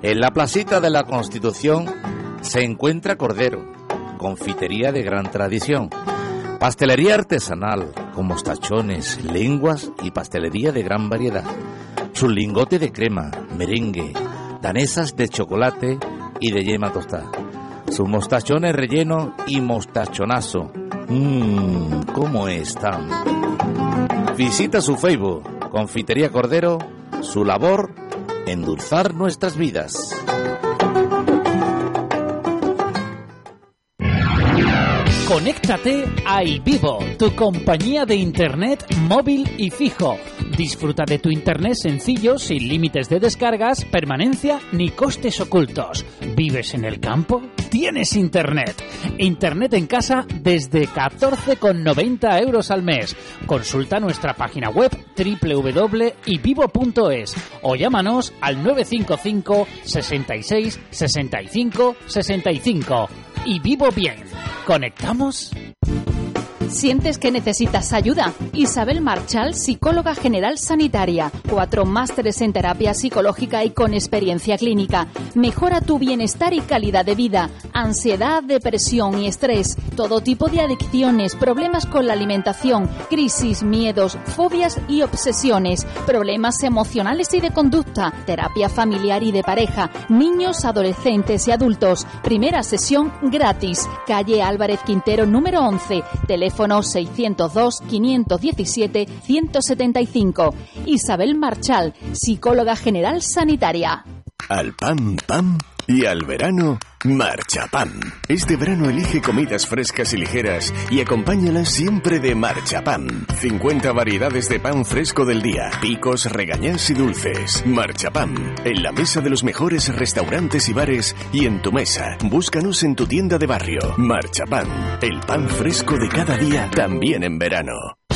Speaker 3: en la placita de la Constitución, se encuentra Cordero, confitería de gran tradición, pastelería artesanal con mostachones, lenguas y pastelería de gran variedad, su lingote de crema, merengue, danesas de chocolate y de yema tostada, sus mostachones relleno y mostachonazo. Mmm, ¿cómo están? Visita su Facebook, Confitería Cordero, su labor, endulzar nuestras vidas.
Speaker 7: Conéctate a iVivo, tu compañía de internet móvil y fijo. Disfruta de tu internet sencillo, sin límites de descargas, permanencia ni costes ocultos. ¿Vives en el campo? Tienes internet. Internet en casa desde 14,90 euros al mes. Consulta nuestra página web www.ivivo.es o llámanos al 955 66 65 65 y vivo bien. ¿Conectamos?
Speaker 11: ¿Sientes que necesitas ayuda? Isabel Marchal, psicóloga general sanitaria. Cuatro másteres en terapia psicológica y con experiencia clínica. Mejora tu bienestar y calidad de vida. Ansiedad, depresión y estrés. Todo tipo de adicciones, problemas con la alimentación, crisis, miedos, fobias y obsesiones. Problemas emocionales y de conducta. Terapia familiar y de pareja. Niños, adolescentes y adultos. Primera sesión gratis. Calle Álvarez Quintero número 11. Teléfono 602-517-175. Isabel Marchal, psicóloga general sanitaria.
Speaker 6: Al pam pam y al verano, Marcha Pan. Este verano elige comidas frescas y ligeras y acompáñalas siempre de Marcha Pan. 50 variedades de pan fresco del día, picos, regañás y dulces. Marcha Pan, en la mesa de los mejores restaurantes y bares y en tu mesa. Búscanos en tu tienda de barrio. Marcha Pan, el pan fresco de cada día, también en verano.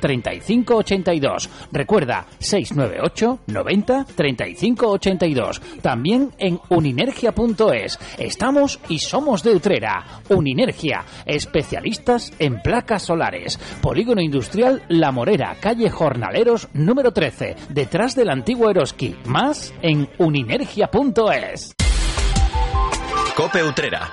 Speaker 7: 35 82. Recuerda 698 90 35 82. También en uninergia.es. Estamos y somos de Utrera. Uninergia, especialistas en placas solares. Polígono Industrial La Morera, calle Jornaleros número 13, detrás del antiguo Eroski. Más en uninergia.es.
Speaker 12: Cope Utrera.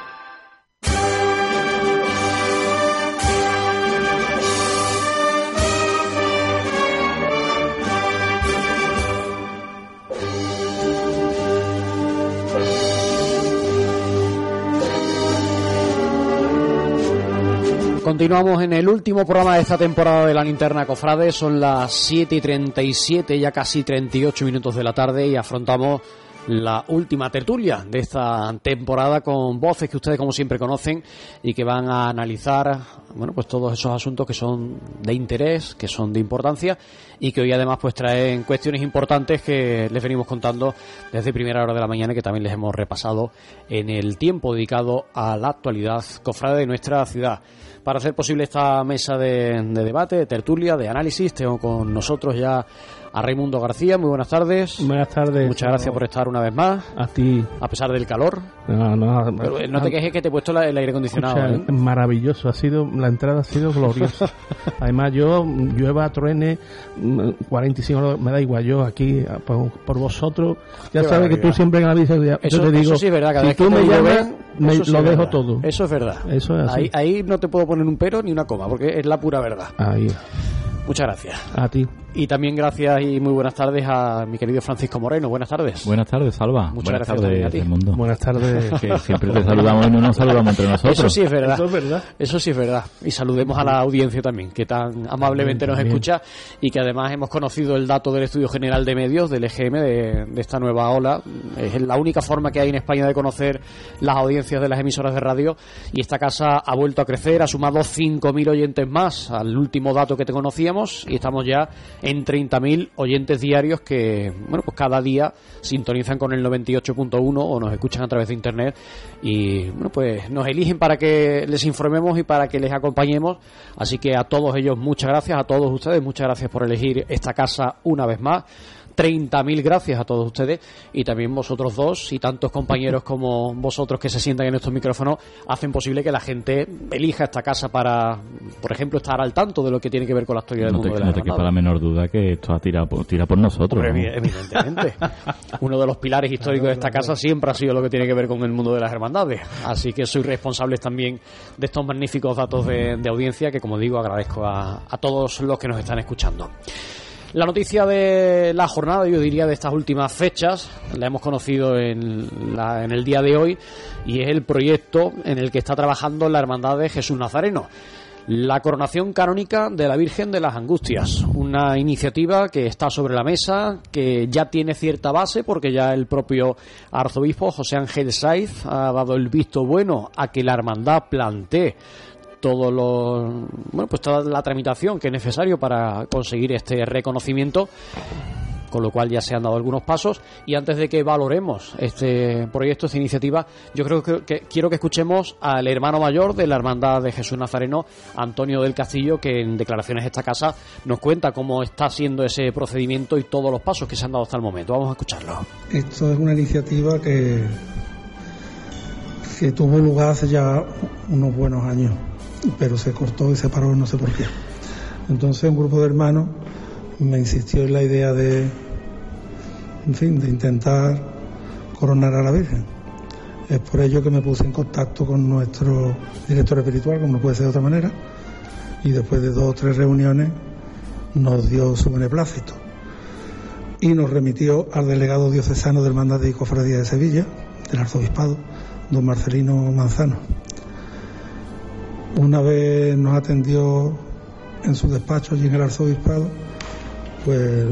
Speaker 2: Continuamos en el último programa de esta temporada de la linterna Cofrade. Son las 7 y 37, ya casi 38 minutos de la tarde y afrontamos la última tertulia de esta temporada con voces que ustedes como siempre conocen y que van a analizar bueno pues todos esos asuntos que son de interés, que son de importancia y que hoy además pues traen cuestiones importantes que les venimos contando desde primera hora de la mañana y que también les hemos repasado en el tiempo dedicado a la actualidad cofrade de nuestra ciudad. Para hacer posible esta mesa de, de debate, de tertulia, de análisis, tengo con nosotros ya a Raimundo García. Muy buenas tardes.
Speaker 13: Buenas tardes.
Speaker 2: Muchas gracias por estar una vez más.
Speaker 13: A ti.
Speaker 2: A pesar del calor.
Speaker 13: No, no,
Speaker 2: Pero, eh, no te quejes que te he puesto la- el aire acondicionado. ¿eh?
Speaker 13: Maravilloso, ha sido la entrada ha sido gloriosa. (laughs) Además yo llueva, truene, mm, 45 grados, me da igual, yo aquí a- por, por vosotros, ya
Speaker 2: Qué
Speaker 13: sabes que tú siempre en la vida yo
Speaker 2: Eso,
Speaker 13: te digo,
Speaker 2: eso sí es verdad, cada
Speaker 13: si
Speaker 2: vez que
Speaker 13: tú me llamas, me-
Speaker 2: sí
Speaker 13: lo dejo todo.
Speaker 2: Eso es verdad.
Speaker 13: Eso es así.
Speaker 2: Ahí, ahí no te puedo poner un pero ni una coma, porque es la pura verdad.
Speaker 13: Ahí,
Speaker 2: Muchas gracias.
Speaker 13: a ti.
Speaker 2: Y también gracias y muy buenas tardes a mi querido Francisco Moreno. Buenas tardes.
Speaker 14: Buenas tardes, Salva.
Speaker 2: Muchas
Speaker 14: Buenas
Speaker 2: gracias también a
Speaker 14: tardes,
Speaker 2: ti.
Speaker 14: Raimundo.
Speaker 13: Buenas tardes. (laughs)
Speaker 14: Que siempre te saludamos y no nos saludamos entre nosotros.
Speaker 2: Eso sí es verdad.
Speaker 13: Eso es verdad.
Speaker 2: Eso sí es verdad. Y saludemos a la audiencia también, que tan amablemente nos escucha y que además hemos conocido el dato del Estudio General de Medios, del EGM, de, de esta nueva ola. Es la única forma que hay en España de conocer las audiencias de las emisoras de radio y esta casa ha vuelto a crecer, ha sumado 5.000 oyentes más al último dato que te conocíamos y estamos ya en 30.000 oyentes diarios que, bueno, pues cada día sintonizan con el 98.1 o nos escuchan a través de internet y, bueno, pues nos eligen para que les informemos y para que les acompañemos. Así que a todos ellos muchas gracias, a todos ustedes muchas gracias por elegir esta casa una vez más. 30.000 gracias a todos ustedes y también vosotros dos y tantos compañeros como vosotros que se sientan en estos micrófonos hacen posible que la gente elija esta casa para, por ejemplo, estar al tanto de lo que tiene que ver con la historia del
Speaker 14: No te,
Speaker 2: mundo de la
Speaker 14: no te quepa la menor duda que esto ha tirado por, tira por nosotros.
Speaker 2: Hombre,
Speaker 14: ¿no?
Speaker 2: evi- evidentemente. (laughs) Uno de los pilares históricos de esta casa siempre ha sido lo que tiene que ver con el mundo de las hermandades. Así que soy responsable también de estos magníficos datos de, de audiencia que, como digo, agradezco a, a todos los que nos están escuchando. La noticia de la jornada, yo diría de estas últimas fechas, la hemos conocido en, la- en el día de hoy y es el proyecto en el que está trabajando la Hermandad de Jesús Nazareno. La coronación canónica de la Virgen de las Angustias, una iniciativa que está sobre la mesa, que ya tiene cierta base porque ya el propio arzobispo José Ángel Saiz ha dado el visto bueno a que la hermandad plantee todo lo bueno pues toda la tramitación que es necesario para conseguir este reconocimiento con lo cual ya se han dado algunos pasos y antes de que valoremos este proyecto, esta iniciativa, yo creo que, que quiero que escuchemos al hermano mayor de la Hermandad de Jesús Nazareno, Antonio del Castillo, que en declaraciones de esta casa nos cuenta cómo está siendo ese procedimiento y todos los pasos que se han dado hasta el momento. Vamos a escucharlo.
Speaker 1: Esto es una iniciativa que, que tuvo lugar hace ya unos buenos años, pero se cortó y se paró, no sé por qué. Entonces un grupo de hermanos me insistió en la idea de, en fin, de intentar coronar a la Virgen. Es por ello que me puse en contacto con nuestro director espiritual, como no puede ser de otra manera, y después de dos o tres reuniones nos dio su beneplácito y nos remitió al delegado diocesano del Hermandad de Cofradía de Sevilla, del arzobispado, don Marcelino Manzano. Una vez nos atendió en su despacho allí en el arzobispado, pues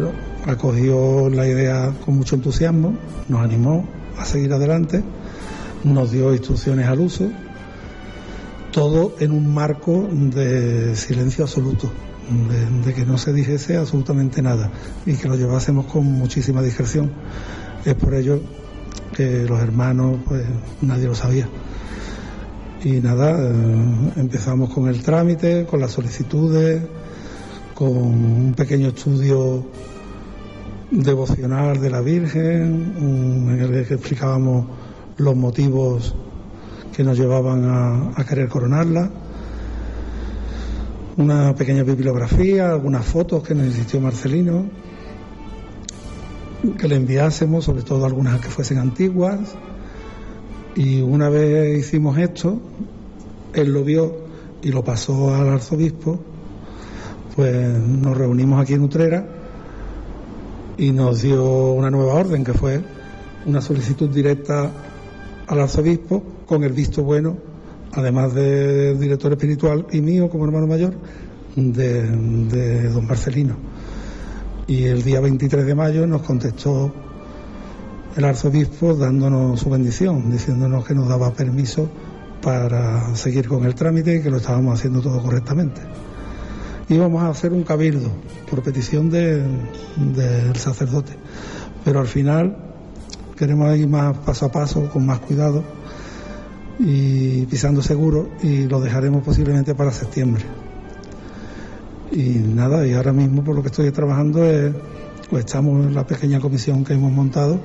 Speaker 1: acogió la idea con mucho entusiasmo, nos animó a seguir adelante, nos dio instrucciones al uso, todo en un marco de silencio absoluto, de, que no se dijese absolutamente nada y que lo llevásemos con muchísima discreción. Es por ello que los hermanos, pues nadie lo sabía. Y nada, eh, empezamos con el trámite, con las solicitudes, con un pequeño estudio devocional de la Virgen, en el que explicábamos los motivos que nos llevaban a, a querer coronarla, una pequeña bibliografía, algunas fotos que nos insistió Marcelino, que le enviásemos, sobre todo algunas que fuesen antiguas, y una vez hicimos esto, él lo vio y lo pasó al arzobispo, pues nos reunimos aquí en Utrera y nos dio una nueva orden, que fue una solicitud directa al arzobispo con el visto bueno, además del director espiritual y mío como hermano mayor, de, de don Marcelino. Y el día 23 de mayo nos contestó el arzobispo dándonos su bendición, diciéndonos que nos daba permiso para seguir con el trámite y que lo estábamos haciendo todo correctamente. Íbamos a hacer un cabildo por petición de- del sacerdote, pero al final queremos ir más paso a paso, con más cuidado y pisando seguro y lo dejaremos posiblemente para septiembre. Y nada, y ahora mismo por lo que estoy trabajando es, pues estamos en la pequeña comisión que hemos montado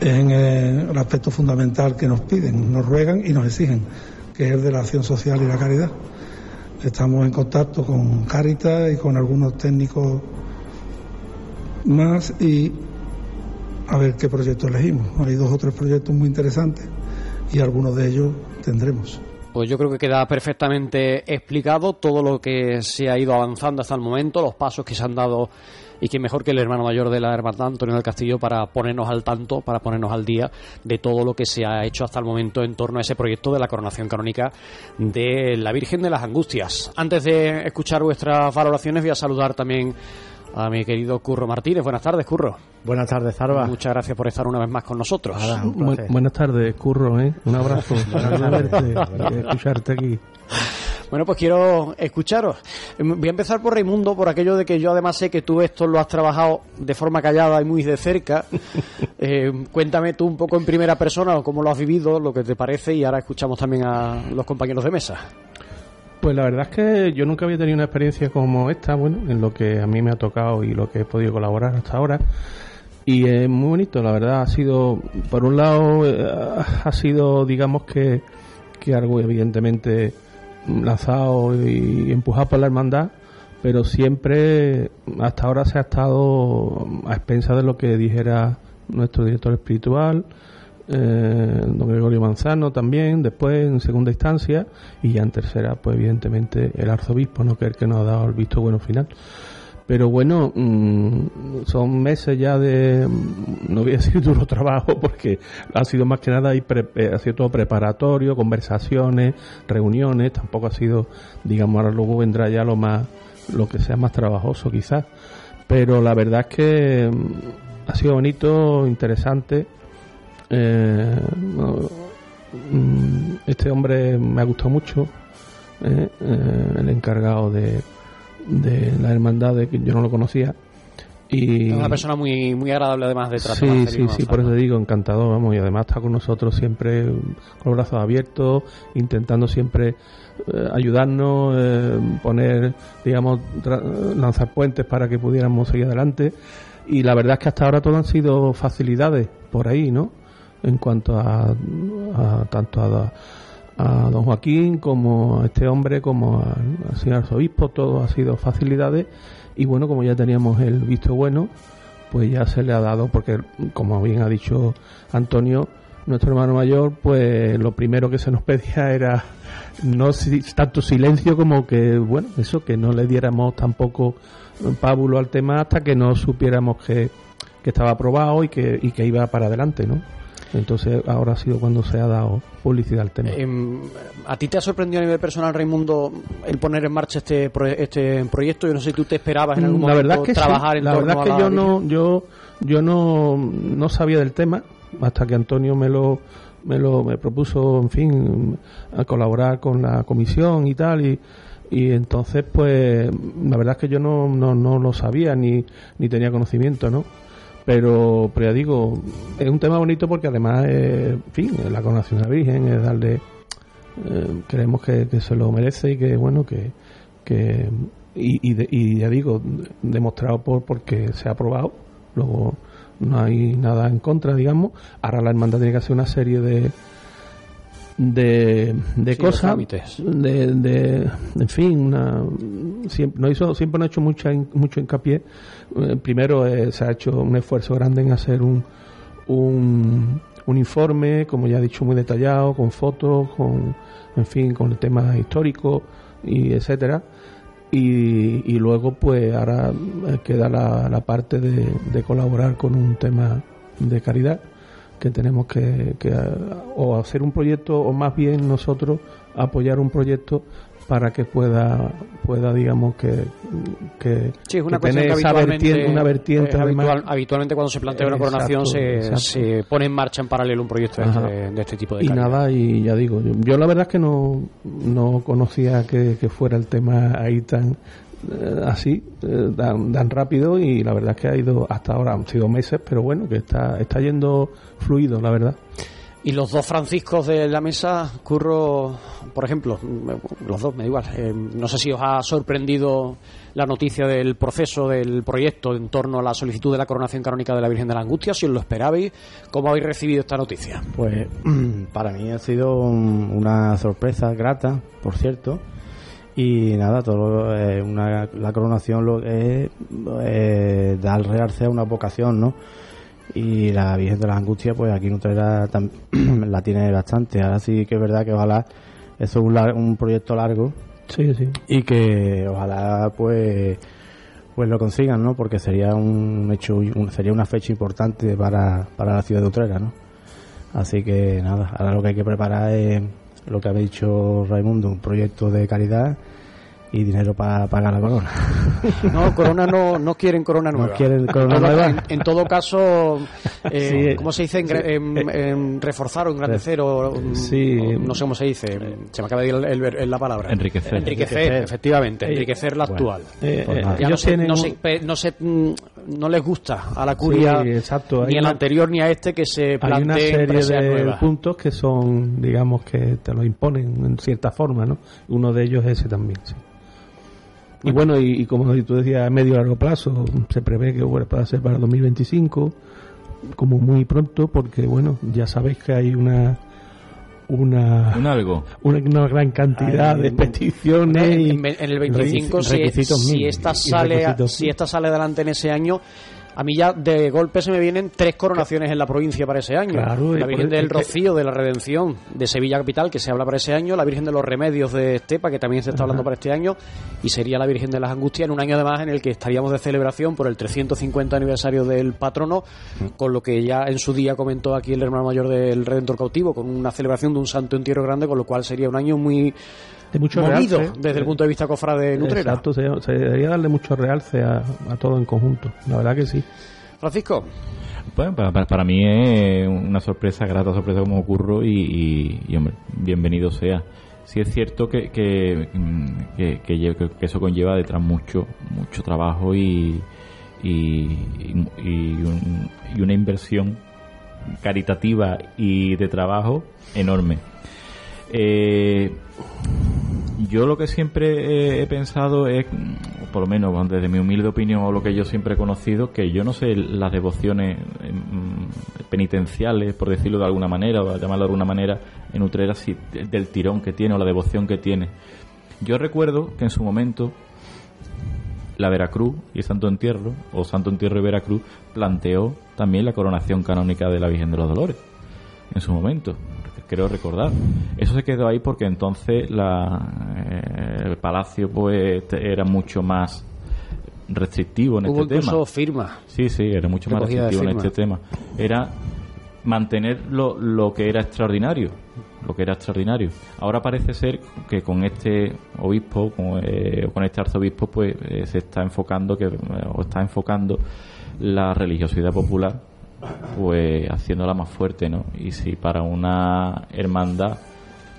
Speaker 1: en el aspecto fundamental que nos piden, nos ruegan y nos exigen, que es el de la acción social y la caridad. Estamos en contacto con Cáritas y con algunos técnicos más y a ver qué proyecto elegimos. Hay dos o tres proyectos muy interesantes y algunos de ellos tendremos.
Speaker 2: Pues yo creo que queda perfectamente explicado todo lo que se ha ido avanzando hasta el momento, los pasos que se han dado y que mejor que el hermano mayor de la hermandad, Antonio del Castillo, para ponernos al tanto, para ponernos al día de todo lo que se ha hecho hasta el momento en torno a ese proyecto de la coronación canónica de la Virgen de las Angustias. Antes de escuchar vuestras valoraciones, voy a saludar también a mi querido Curro Martínez. Buenas tardes, Curro.
Speaker 15: Buenas tardes, Zarba.
Speaker 2: Muchas gracias por estar una vez más con nosotros.
Speaker 13: Bu- buenas tardes, Curro, ¿eh? Un abrazo. (laughs) Verte y escucharte aquí.
Speaker 2: Bueno, pues quiero escucharos. Em, Voy a empezar por Raimundo, por aquello de que yo además sé que tú esto lo has trabajado de forma callada y muy de cerca. (laughs) Eh, cuéntame tú un poco en primera persona o cómo lo has vivido, lo que te parece, y ahora escuchamos también a los compañeros de mesa.
Speaker 13: Pues la verdad es que yo nunca había tenido una experiencia como esta, bueno, en lo que a mí me ha tocado y lo que he podido colaborar hasta ahora. Y es muy bonito, la verdad, ha sido, por un lado, eh, ha sido, digamos que, que algo evidentemente lanzado y empujado por la hermandad, pero siempre hasta ahora se ha estado a expensas de lo que dijera nuestro director espiritual, eh, don Gregorio Manzano también, después en segunda instancia, y ya en tercera, pues evidentemente el arzobispo, ¿no? que el que nos ha dado el visto bueno final. Pero bueno, mm, son meses ya de, mm, no voy a decir (laughs) duro trabajo, porque ha sido más que nada, y eh, ha sido todo preparatorio, conversaciones, reuniones, tampoco ha sido, digamos, ahora luego vendrá ya lo más, lo que sea más trabajoso quizás. Pero la verdad es que mm, ha sido bonito, interesante. Eh, este hombre me ha gustado mucho, eh, el encargado de de la hermandad de que yo no lo conocía. Y...
Speaker 2: una persona muy muy agradable además de tratar.
Speaker 13: Sí, sí, sí, por eso te digo, encantado, vamos, y además está con nosotros siempre con los brazos abiertos, intentando siempre eh, ayudarnos, eh, poner, digamos, lanzar puentes para que pudiéramos seguir adelante. Y la verdad es que hasta ahora todo han sido facilidades por ahí, ¿no? En cuanto a, a tanto a a don Joaquín, como a este hombre, como al señor arzobispo, todo ha sido facilidades y bueno, como ya teníamos el visto bueno, pues ya se le ha dado, porque como bien ha dicho Antonio, nuestro hermano mayor, pues lo primero que se nos pedía era no tanto silencio como que, bueno, eso, que no le diéramos tampoco pábulo al tema hasta que no supiéramos que, que estaba aprobado y que, y que iba para adelante, ¿no? Entonces ahora ha sido cuando se ha dado publicidad al tema.
Speaker 2: Em, ¿A ti te ha sorprendido a nivel personal, Raimundo, el poner en marcha este este proyecto? Yo no sé si tú te esperabas en algún
Speaker 13: la
Speaker 2: momento
Speaker 13: verdad es que
Speaker 2: trabajar en
Speaker 13: La verdad es que yo no, yo, yo no, no sabía del tema hasta que Antonio me lo me lo me propuso, en fin, a colaborar con la comisión y tal y y entonces pues la verdad es que yo no, no, no lo sabía ni, ni tenía conocimiento, ¿no? Pero, pero ya digo, es un tema bonito porque además, en fin, la coronación de la Virgen es darle, eh, creemos que, se lo merece y que, bueno, que, que y, y, ya digo, demostrado por porque se ha aprobado, luego no hay nada en contra, digamos. Ahora la hermandad tiene que hacer una serie de, de, de cosas de, de, en fin una, siempre no hizo siempre no ha hecho mucha mucho hincapié. Eh, primero eh, se ha hecho un esfuerzo grande en hacer un, un, un informe como ya he dicho muy detallado con fotos con en fin con el tema histórico y etcétera. Y, y luego pues ahora eh, queda la, la parte de, de colaborar con un tema de caridad que tenemos que, o hacer un proyecto o más bien nosotros apoyar un proyecto para que pueda pueda digamos que que,
Speaker 2: sí, es una
Speaker 13: tener
Speaker 2: esa
Speaker 13: vertiente, una vertiente
Speaker 2: habitualmente cuando se plantea una coronación se, se, pone en marcha en paralelo un proyecto de este, de este, tipo de
Speaker 13: y nada y ya digo yo, la verdad es que no no conocía que, que fuera el tema ahí tan eh, así, eh, tan, rápido y la verdad es que ha ido hasta ahora, han sido meses, pero bueno, que está, está yendo fluido, la verdad.
Speaker 2: Y los dos Franciscos de la mesa, Curro, por ejemplo, los dos, me da igual. Eh, no sé si os ha sorprendido la noticia del proceso del proyecto en torno a la solicitud de la coronación canónica de la Virgen de la Angustia, si os lo esperabais, ¿cómo habéis recibido esta noticia?
Speaker 15: Pues (clears throat) para mí ha sido una sorpresa grata, por cierto, y nada, todo eh, una, la coronación lo que es eh, dar realce a una vocación, ¿no? Y la Virgen de las Angustias, pues aquí en Utrera (clears throat) la tiene bastante. Ahora sí que es verdad que ojalá eso es un, un proyecto largo.
Speaker 13: Sí, sí.
Speaker 15: Y que ojalá pues pues lo consigan, ¿no? Porque sería un hecho, sería una fecha importante para, para la ciudad de Utrera, ¿no? Así que nada, ahora lo que hay que preparar es lo que ha dicho Raimundo, un proyecto de caridad y dinero para pagar la corona. (laughs)
Speaker 2: No, corona no, no quieren corona nueva.
Speaker 15: No quieren corona
Speaker 2: en todo,
Speaker 15: nueva.
Speaker 2: En, en todo caso, eh,
Speaker 15: Sí.
Speaker 2: ¿cómo se dice? Engre-
Speaker 15: Sí.
Speaker 2: em- em, reforzar o engrandecer o, mm,
Speaker 13: Sí.
Speaker 2: o no sé cómo se dice. Se me acaba de ir el- el ver- la palabra.
Speaker 14: Enriquecer.
Speaker 2: Enriquecer,
Speaker 15: Enriquecer.
Speaker 2: efectivamente.
Speaker 13: Eh,
Speaker 2: enriquecer la
Speaker 13: bueno.
Speaker 2: actual.
Speaker 13: Eh,
Speaker 15: Pues
Speaker 13: eh,
Speaker 2: no
Speaker 13: ellos
Speaker 2: se,
Speaker 13: tienen
Speaker 2: no, se, no, se, no les gusta a la curia
Speaker 13: Sí, exacto.
Speaker 2: Ni al anterior ni a este que se
Speaker 13: hay una
Speaker 2: planteen
Speaker 13: serie de
Speaker 2: nuevas.
Speaker 13: puntos que son, digamos, que te lo imponen en cierta forma, ¿no? Uno de ellos es ese también, sí. Y bueno, y, y como tú decías, a medio y largo plazo, se prevé que bueno, pueda ser para 2025, como muy pronto, porque bueno, ya sabéis que hay una una
Speaker 14: Un algo.
Speaker 13: una, una gran cantidad de peticiones
Speaker 2: en,
Speaker 13: y
Speaker 2: en- en el 25 si, si esta sale si esta sale adelante en ese año a mí ya de golpe se me vienen tres coronaciones en la provincia para ese año.
Speaker 13: Claro,
Speaker 2: la Virgen
Speaker 13: el-
Speaker 2: del Rocío de la Redención de Sevilla Capital que se habla para ese año la Virgen de los Remedios de Estepa que también se está hablando para este año y sería la Virgen de las Angustias en un año además en el que estaríamos de celebración por el 350 aniversario del patrono con lo que ya en su día comentó aquí el hermano mayor del Redentor cautivo con una celebración de un santo entierro grande con lo cual sería un año muy
Speaker 13: de mucho
Speaker 2: movido
Speaker 13: realce.
Speaker 2: desde el punto de vista cofrade nutrera.
Speaker 13: Exacto, se, se debería darle mucho realce a, a todo en conjunto, la verdad que sí.
Speaker 2: Francisco,
Speaker 14: Bueno, para, para- para mí es una sorpresa, grata sorpresa como ocurro y, y- y, hombre, bienvenido sea. Sí es cierto que, que, que, que lle- que eso conlleva detrás mucho, mucho trabajo y, y, y- y un- y una inversión caritativa y de trabajo enorme. Eh, yo lo que siempre he, he pensado es, mm, por lo menos desde mi humilde opinión o lo que yo siempre he conocido, que yo no sé las devociones mm, penitenciales, por decirlo de alguna manera, o llamarlo de alguna manera, en Utrera, si, del tirón que tiene o la devoción que tiene. Yo recuerdo que en su momento la Veracruz y Santo Entierro, o Santo Entierro y Veracruz, planteó también la coronación canónica de la Virgen de los Dolores en su momento, creo recordar. Eso se quedó ahí porque entonces la, eh, el palacio pues era mucho más restrictivo en
Speaker 2: hubo
Speaker 14: este tema.
Speaker 2: firmas.
Speaker 14: Sí, sí, era mucho más restrictivo en este tema. Era mantener lo, lo que era extraordinario. Lo que era extraordinario. Ahora parece ser que con este obispo, con, eh, con este arzobispo, pues eh, se está enfocando, que, o está enfocando la religiosidad popular, pues haciéndola más fuerte, ¿no? Y si para una hermandad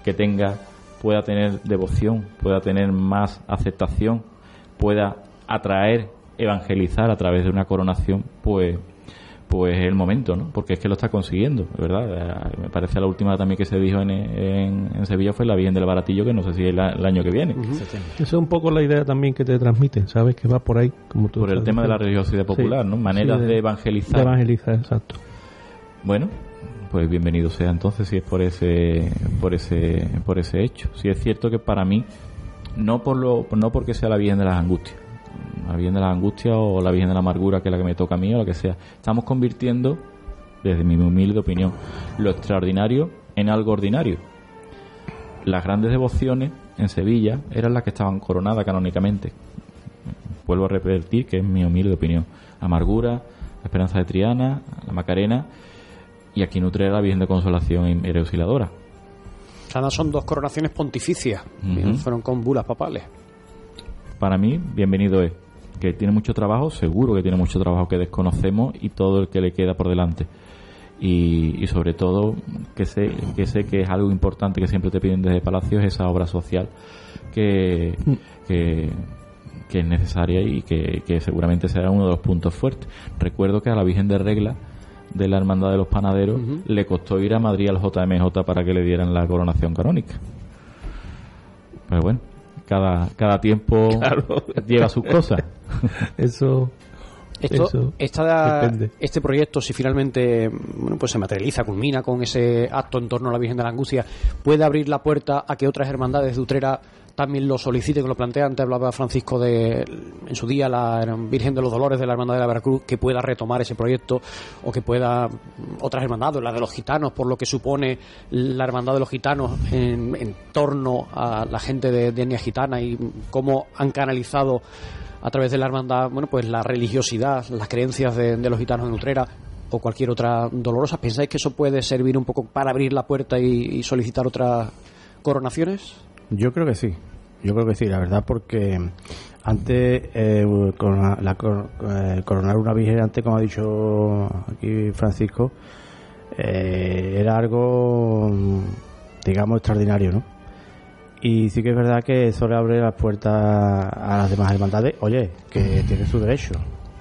Speaker 14: que tenga, pueda tener devoción, pueda tener más aceptación, pueda atraer, evangelizar a través de una coronación, pues pues es el momento, ¿no? Porque es que lo está consiguiendo, ¿verdad? Eh, Me parece la última también que se dijo en, en, en Sevilla fue la Virgen del Baratillo, que no sé si es la- el año que viene.
Speaker 13: Esa es un poco la idea también que te transmiten, ¿sabes? Que va por ahí, como tú
Speaker 14: Por el tema de la religiosidad popular,
Speaker 13: Sí,
Speaker 14: ¿no? Maneras
Speaker 13: sí,
Speaker 14: de evangelizar.
Speaker 13: De evangelizar, exacto.
Speaker 14: Bueno, pues bienvenido sea entonces si es por ese por ese por ese hecho. Si es cierto que para mí no por lo no porque sea la Virgen de las Angustias, la Virgen de las Angustias o la Virgen de la Amargura que es la que me toca a mí o lo que sea, estamos convirtiendo desde mi humilde opinión lo extraordinario en algo ordinario. Las grandes devociones en Sevilla eran las que estaban coronadas canónicamente. Vuelvo a repetir que es mi humilde opinión. Amargura, la Esperanza de Triana, la Macarena y aquí Nutrera la Virgen de Consolación y Auxiliadora.
Speaker 2: Además son dos coronaciones pontificias. Fueron con bulas papales.
Speaker 14: Para mí, bienvenido es. Que tiene mucho trabajo, seguro que tiene mucho trabajo que desconocemos y todo el que le queda por delante. Y, y sobre todo, que sé, que sé que es algo importante que siempre te piden desde Palacio, es esa obra social que, que, que es necesaria y que, que seguramente será uno de los puntos fuertes. Recuerdo que a la Virgen de Regla de la Hermandad de los Panaderos le costó ir a Madrid al JMJ para que le dieran la coronación canónica. Pero bueno, cada, cada tiempo
Speaker 13: Claro.
Speaker 14: lleva sus cosas. (laughs)
Speaker 13: Eso.
Speaker 2: Esto, esta- este proyecto, si finalmente bueno, pues se materializa, culmina con ese acto en torno a la Virgen de la Angustia, puede abrir la puerta a que otras hermandades de Utrera también lo soliciten, que lo plantea. Antes hablaba Francisco de, en su día, la Virgen de los Dolores de la Hermandad de la Veracruz, que pueda retomar ese proyecto o que pueda mm, otras hermandades, la de los gitanos, por lo que supone la Hermandad de los Gitanos en, en torno a la gente de, de etnia gitana y cómo han canalizado a través de la hermandad, bueno, pues la religiosidad, las creencias de, de los gitanos en Utrera o cualquier otra dolorosa. ¿Pensáis que eso puede servir un poco para abrir la puerta y, solicitar otras coronaciones?
Speaker 15: Yo creo que sí. Yo creo que sí, la verdad, porque antes, eh, corona- la, eh, coronar una virgen, antes, como ha dicho aquí Francisco, eh, era algo, digamos, extraordinario, ¿no? Y sí que es verdad que eso le abre las puertas a las demás hermandades. Oye, que tiene su derecho.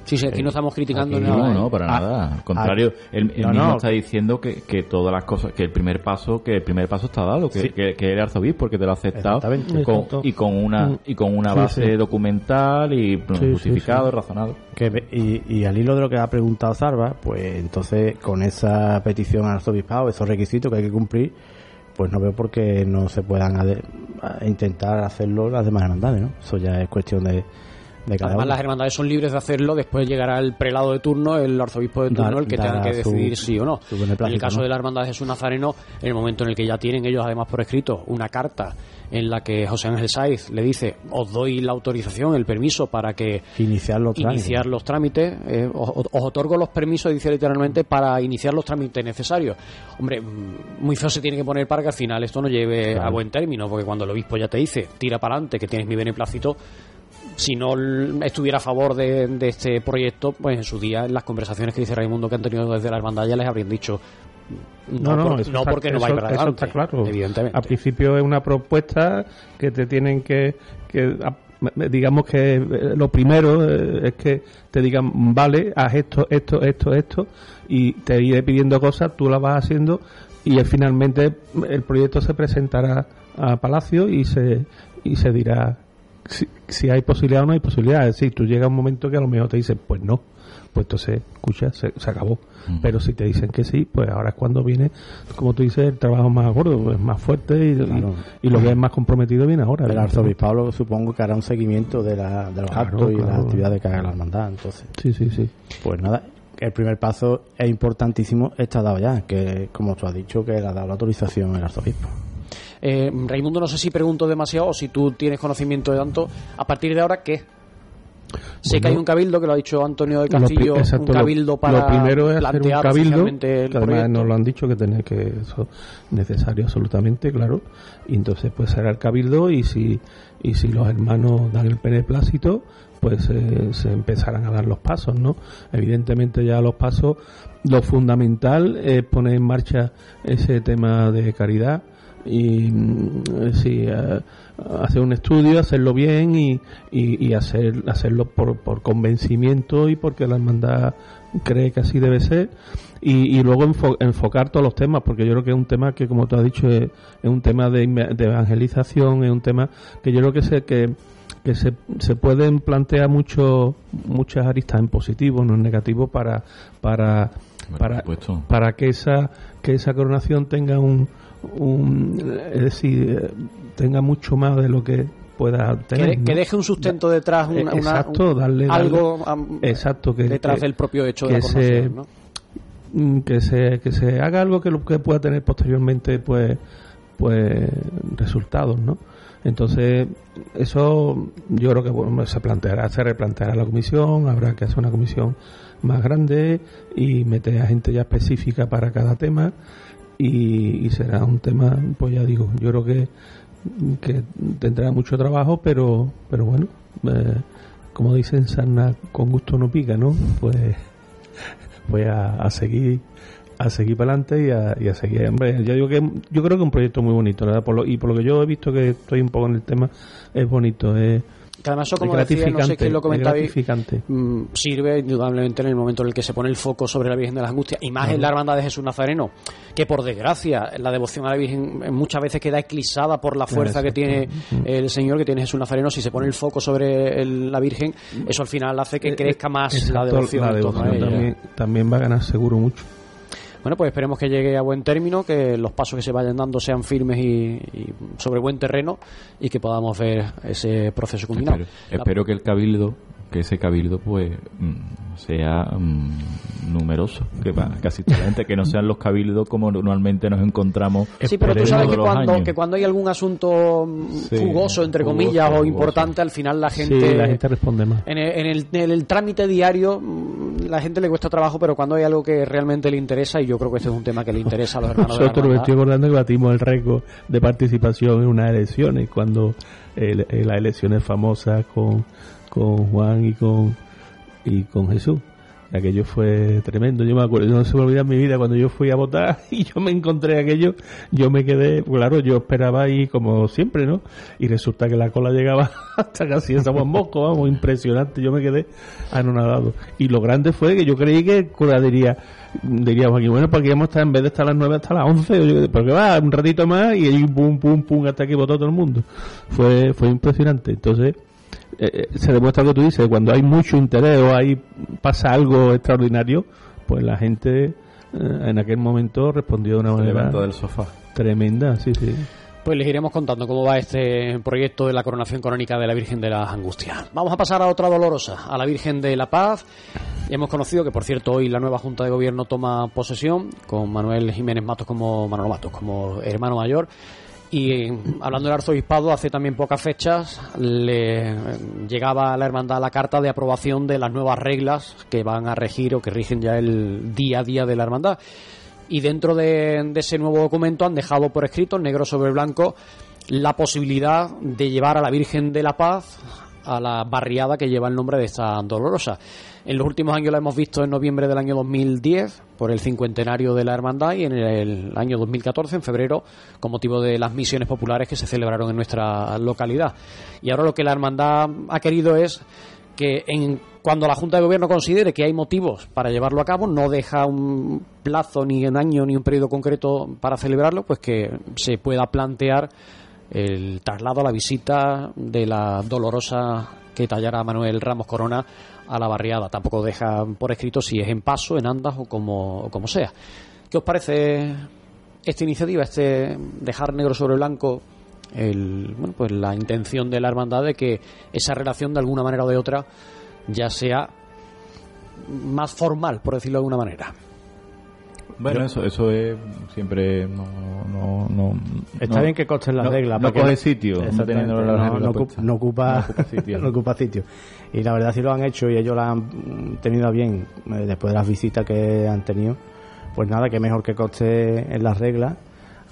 Speaker 2: Sí, sí, aquí no estamos criticando
Speaker 15: Aquí
Speaker 2: nada.
Speaker 14: No,
Speaker 2: ¿eh?
Speaker 14: no, para
Speaker 15: Ah,
Speaker 14: nada. Al
Speaker 15: ah,
Speaker 14: contrario, él, él
Speaker 15: no,
Speaker 14: mismo
Speaker 15: no.
Speaker 14: está diciendo que, que todas las cosas, que el primer paso, que el primer paso está dado, que,
Speaker 15: Sí.
Speaker 14: que, que el arzobispo, porque te lo ha aceptado con- y con una
Speaker 13: Mm.
Speaker 14: y con una
Speaker 13: Sí,
Speaker 14: base
Speaker 13: sí.
Speaker 14: documental y
Speaker 13: sí,
Speaker 14: justificado,
Speaker 13: sí.
Speaker 14: razonado.
Speaker 15: Que, y, y al hilo de lo que ha preguntado Sarva, pues entonces con esa petición al arzobispado, esos requisitos que hay que cumplir, pues no veo por qué no se puedan intentar hacerlo las demás hermandades, ¿no? Eso ya es cuestión de, de cada
Speaker 2: Además,
Speaker 15: uno.
Speaker 2: las hermandades son libres de hacerlo. Después llegará el prelado de turno, el arzobispo de turno,
Speaker 15: Dar-
Speaker 2: el que tenga que
Speaker 15: su-
Speaker 2: decidir sí o no.
Speaker 15: su
Speaker 2: En el caso
Speaker 15: ¿no?
Speaker 2: de la hermandad de Jesús Nazareno, en el momento en el que ya tienen ellos, además por escrito, una carta en la que José Ángel Saiz le dice: Os doy la autorización, el permiso para que
Speaker 15: Iniciar los trámites.
Speaker 2: iniciar los trámites, eh, os, os otorgo los permisos, dice literalmente, para iniciar los trámites necesarios. Hombre, mm, muy feo se tiene que poner para que al final esto no lleve
Speaker 15: Claro.
Speaker 2: a buen término, porque cuando el obispo ya te dice, tira para adelante, que tienes mi beneplácito, si no estuviera a favor de, de este proyecto, pues en su día, en las conversaciones que dice Raimundo que han tenido desde la hermandad, ya les habrían dicho, no,
Speaker 13: eso
Speaker 2: no
Speaker 13: está-
Speaker 2: porque no
Speaker 13: eso-
Speaker 2: para
Speaker 13: eso está claro.
Speaker 2: evidentemente.
Speaker 13: Al principio es una propuesta que te tienen que, que digamos que eh, lo primero eh, es que te digan, vale, haz esto, esto, esto, esto, y te iré pidiendo cosas, tú las vas haciendo, y finalmente el proyecto se presentará a Palacio y se, y se dirá si, si hay posibilidad o no hay posibilidad. Es decir, tú llega un momento que a lo mejor te dicen, pues no, pues entonces, escucha, se, se acabó. Pero si te dicen que sí, pues ahora es cuando viene, como tú dices, el trabajo más gordo, es más fuerte y, y-
Speaker 15: Claro.
Speaker 13: y lo que es más comprometido viene ahora.
Speaker 15: El arzobispado supongo que hará un seguimiento de, la, de los
Speaker 13: Claro,
Speaker 15: actos y
Speaker 13: claro.
Speaker 15: las actividades que haga la hermandad. Entonces,
Speaker 13: Sí, sí, sí.
Speaker 15: pues nada, el primer paso es importantísimo, está dado ya, que como tú has dicho, que le ha dado la autorización el arzobispo.
Speaker 2: Eh, Raimundo, no sé si pregunto demasiado o si tú tienes conocimiento de tanto. A partir de ahora, ¿qué? Sé que hay un cabildo, que lo ha dicho Antonio de Castillo,
Speaker 13: exacto,
Speaker 2: un cabildo para
Speaker 13: lo primero es hacer un cabildo que además nos lo han dicho que tiene que eso es necesario absolutamente claro. Y entonces pues será el cabildo y si y si los hermanos dan el beneplácito pues eh, se empezarán a dar los pasos no evidentemente ya los pasos lo fundamental es poner en marcha ese tema de caridad y mm, eh, sí, eh, hacer un estudio, hacerlo bien y, y, y hacer, hacerlo por, por convencimiento y porque la hermandad cree que así debe ser. Y, y luego enfo- enfocar todos los temas porque yo creo que es un tema que como tú has dicho es, es un tema de, de evangelización es un tema que yo creo que se que que se, se pueden plantear mucho, muchas aristas en positivo, no en negativo, para, para, para, para que esa, que esa coronación tenga un, un es decir, tenga mucho más de lo que pueda
Speaker 2: que,
Speaker 13: tener.
Speaker 2: que deje un sustento detrás, una,
Speaker 13: Eh,
Speaker 2: una-
Speaker 13: exacto, darle,
Speaker 2: algo
Speaker 13: darle- exacto, que,
Speaker 2: detrás
Speaker 13: que-
Speaker 2: del propio hecho de la
Speaker 13: se, mm, que se que se haga algo que, lo- que pueda tener posteriormente pues pues resultados no entonces eso yo creo que bueno, se planteará se replanteará la comisión habrá que hacer una comisión más grande y meter a gente ya específica para cada tema y, y será un tema pues ya digo yo creo que que tendrá mucho trabajo pero pero bueno eh, como dicen sarna con gusto no pica no pues (laughs) pues a, seguir a seguir para adelante y a, y a seguir hombre yo digo que yo creo que es un proyecto muy bonito verdad, por lo, y por lo que yo he visto que estoy un poco en el tema es bonito
Speaker 2: Que además eso,
Speaker 13: es
Speaker 2: como decía, no sé quién lo comentabais, mm, sirve indudablemente en el momento en el que se pone el foco sobre la Virgen de las Angustias y más en la hermandad de Jesús Nazareno, que por desgracia la devoción a la Virgen eh, muchas veces queda eclipsada por la fuerza que tiene el Señor, que tiene Jesús Nazareno. Si se pone el foco sobre el- la Virgen, eso al final hace que
Speaker 13: Eh,
Speaker 2: crezca más la
Speaker 13: Exacto,
Speaker 2: devoción,
Speaker 13: la
Speaker 2: torno a
Speaker 13: devoción
Speaker 2: ella.
Speaker 13: también, también va a ganar seguro mucho
Speaker 2: Bueno, pues esperemos que llegue a buen término, que los pasos que se vayan dando sean firmes y, sobre buen terreno y que podamos ver ese proceso culminado.
Speaker 14: Espero que el cabildo, que ese cabildo pues mm, sea mm, numeroso, que va, casi toda la gente, que no sean los cabildos como normalmente nos encontramos.
Speaker 2: Sí, pero tú sabes que cuando, que cuando hay algún asunto mm,
Speaker 14: Sí,
Speaker 2: fugoso, entre comillas, o importante, al final la gente,
Speaker 13: sí la gente responde más.
Speaker 2: en, el, en el- en el trámite diario, la gente le cuesta trabajo, pero cuando hay algo que realmente le interesa, y yo creo que este es un tema que le interesa a los hermanos de la
Speaker 13: Nosotros me
Speaker 2: hermandad,
Speaker 13: estoy acordando que batimos el récord de participación en unas elecciones, cuando el- en las elecciones famosas con, con Juan y con, y con Jesús. Aquello fue tremendo. Yo me acuerdo, no se me olvida en mi vida cuando yo fui a votar (laughs) y yo me encontré aquello, yo me quedé, claro, yo esperaba ahí como siempre, ¿no? Y resulta que la cola llegaba (laughs) hasta casi en San Juan Bosco, vamos, impresionante. Yo me quedé anonadado. Y lo grande fue que yo creí que el cura diría, diría Joaquín, bueno, porque íbamos a estar en vez de estar a las 9 hasta las 11, yo- porque va, un ratito más y ahí pum, pum, pum, hasta que votó todo el mundo. Fue, fue impresionante. Entonces, eh, eh, se demuestra lo que tú dices, cuando hay mucho interés o ahí pasa algo extraordinario, pues la gente eh, en aquel momento respondió de una
Speaker 14: Se
Speaker 13: manera
Speaker 14: del sofá.
Speaker 13: tremenda, sí, sí.
Speaker 2: Pues les iremos contando cómo va este proyecto de la coronación canónica de la Virgen de las Angustias. Vamos a pasar a otra dolorosa, a la Virgen de la Paz. Hemos conocido que, por cierto, hoy la nueva Junta de Gobierno toma posesión con Manuel Jiménez Matos como Manolo Matos como hermano mayor. Y hablando del arzobispado, hace también pocas fechas le llegaba a la hermandad la carta de aprobación de las nuevas reglas que van a regir o que rigen ya el día a día de la hermandad y dentro de, de ese nuevo documento han dejado por escrito, negro sobre blanco, la posibilidad de llevar a la Virgen de la Paz a la barriada que lleva el nombre de esta dolorosa. En los últimos años la hemos visto en noviembre del año 2010 por el cincuentenario de la hermandad y en el año 2014, en febrero, con motivo de las misiones populares que se celebraron en nuestra localidad. Y ahora lo que la hermandad ha querido es que en, cuando la Junta de Gobierno considere que hay motivos para llevarlo a cabo, no deja un plazo, ni un año, ni un periodo concreto para celebrarlo, pues que se pueda plantear el traslado a la visita de la dolorosa que tallara Manuel Ramos Corona a la barriada. Tampoco deja por escrito si es en paso, en andas o como, como sea. ¿Qué os parece esta iniciativa, este dejar negro sobre blanco bueno, pues la intención de la hermandad de que esa relación de alguna manera o de otra ya sea más formal, por decirlo de alguna manera.
Speaker 14: Bueno, eso, eso es siempre no, no, no
Speaker 15: Está
Speaker 14: no-
Speaker 15: bien que consten las reglas.
Speaker 14: No coge sitio, teniendo las
Speaker 15: no,
Speaker 14: reglas
Speaker 15: no ocupa, no ocupa, (laughs)
Speaker 14: sitio.
Speaker 15: no ocupa sitio. Y la verdad si lo han hecho y ellos la han tenido bien eh, después de las visitas que han tenido, pues nada, que mejor que conste en las reglas,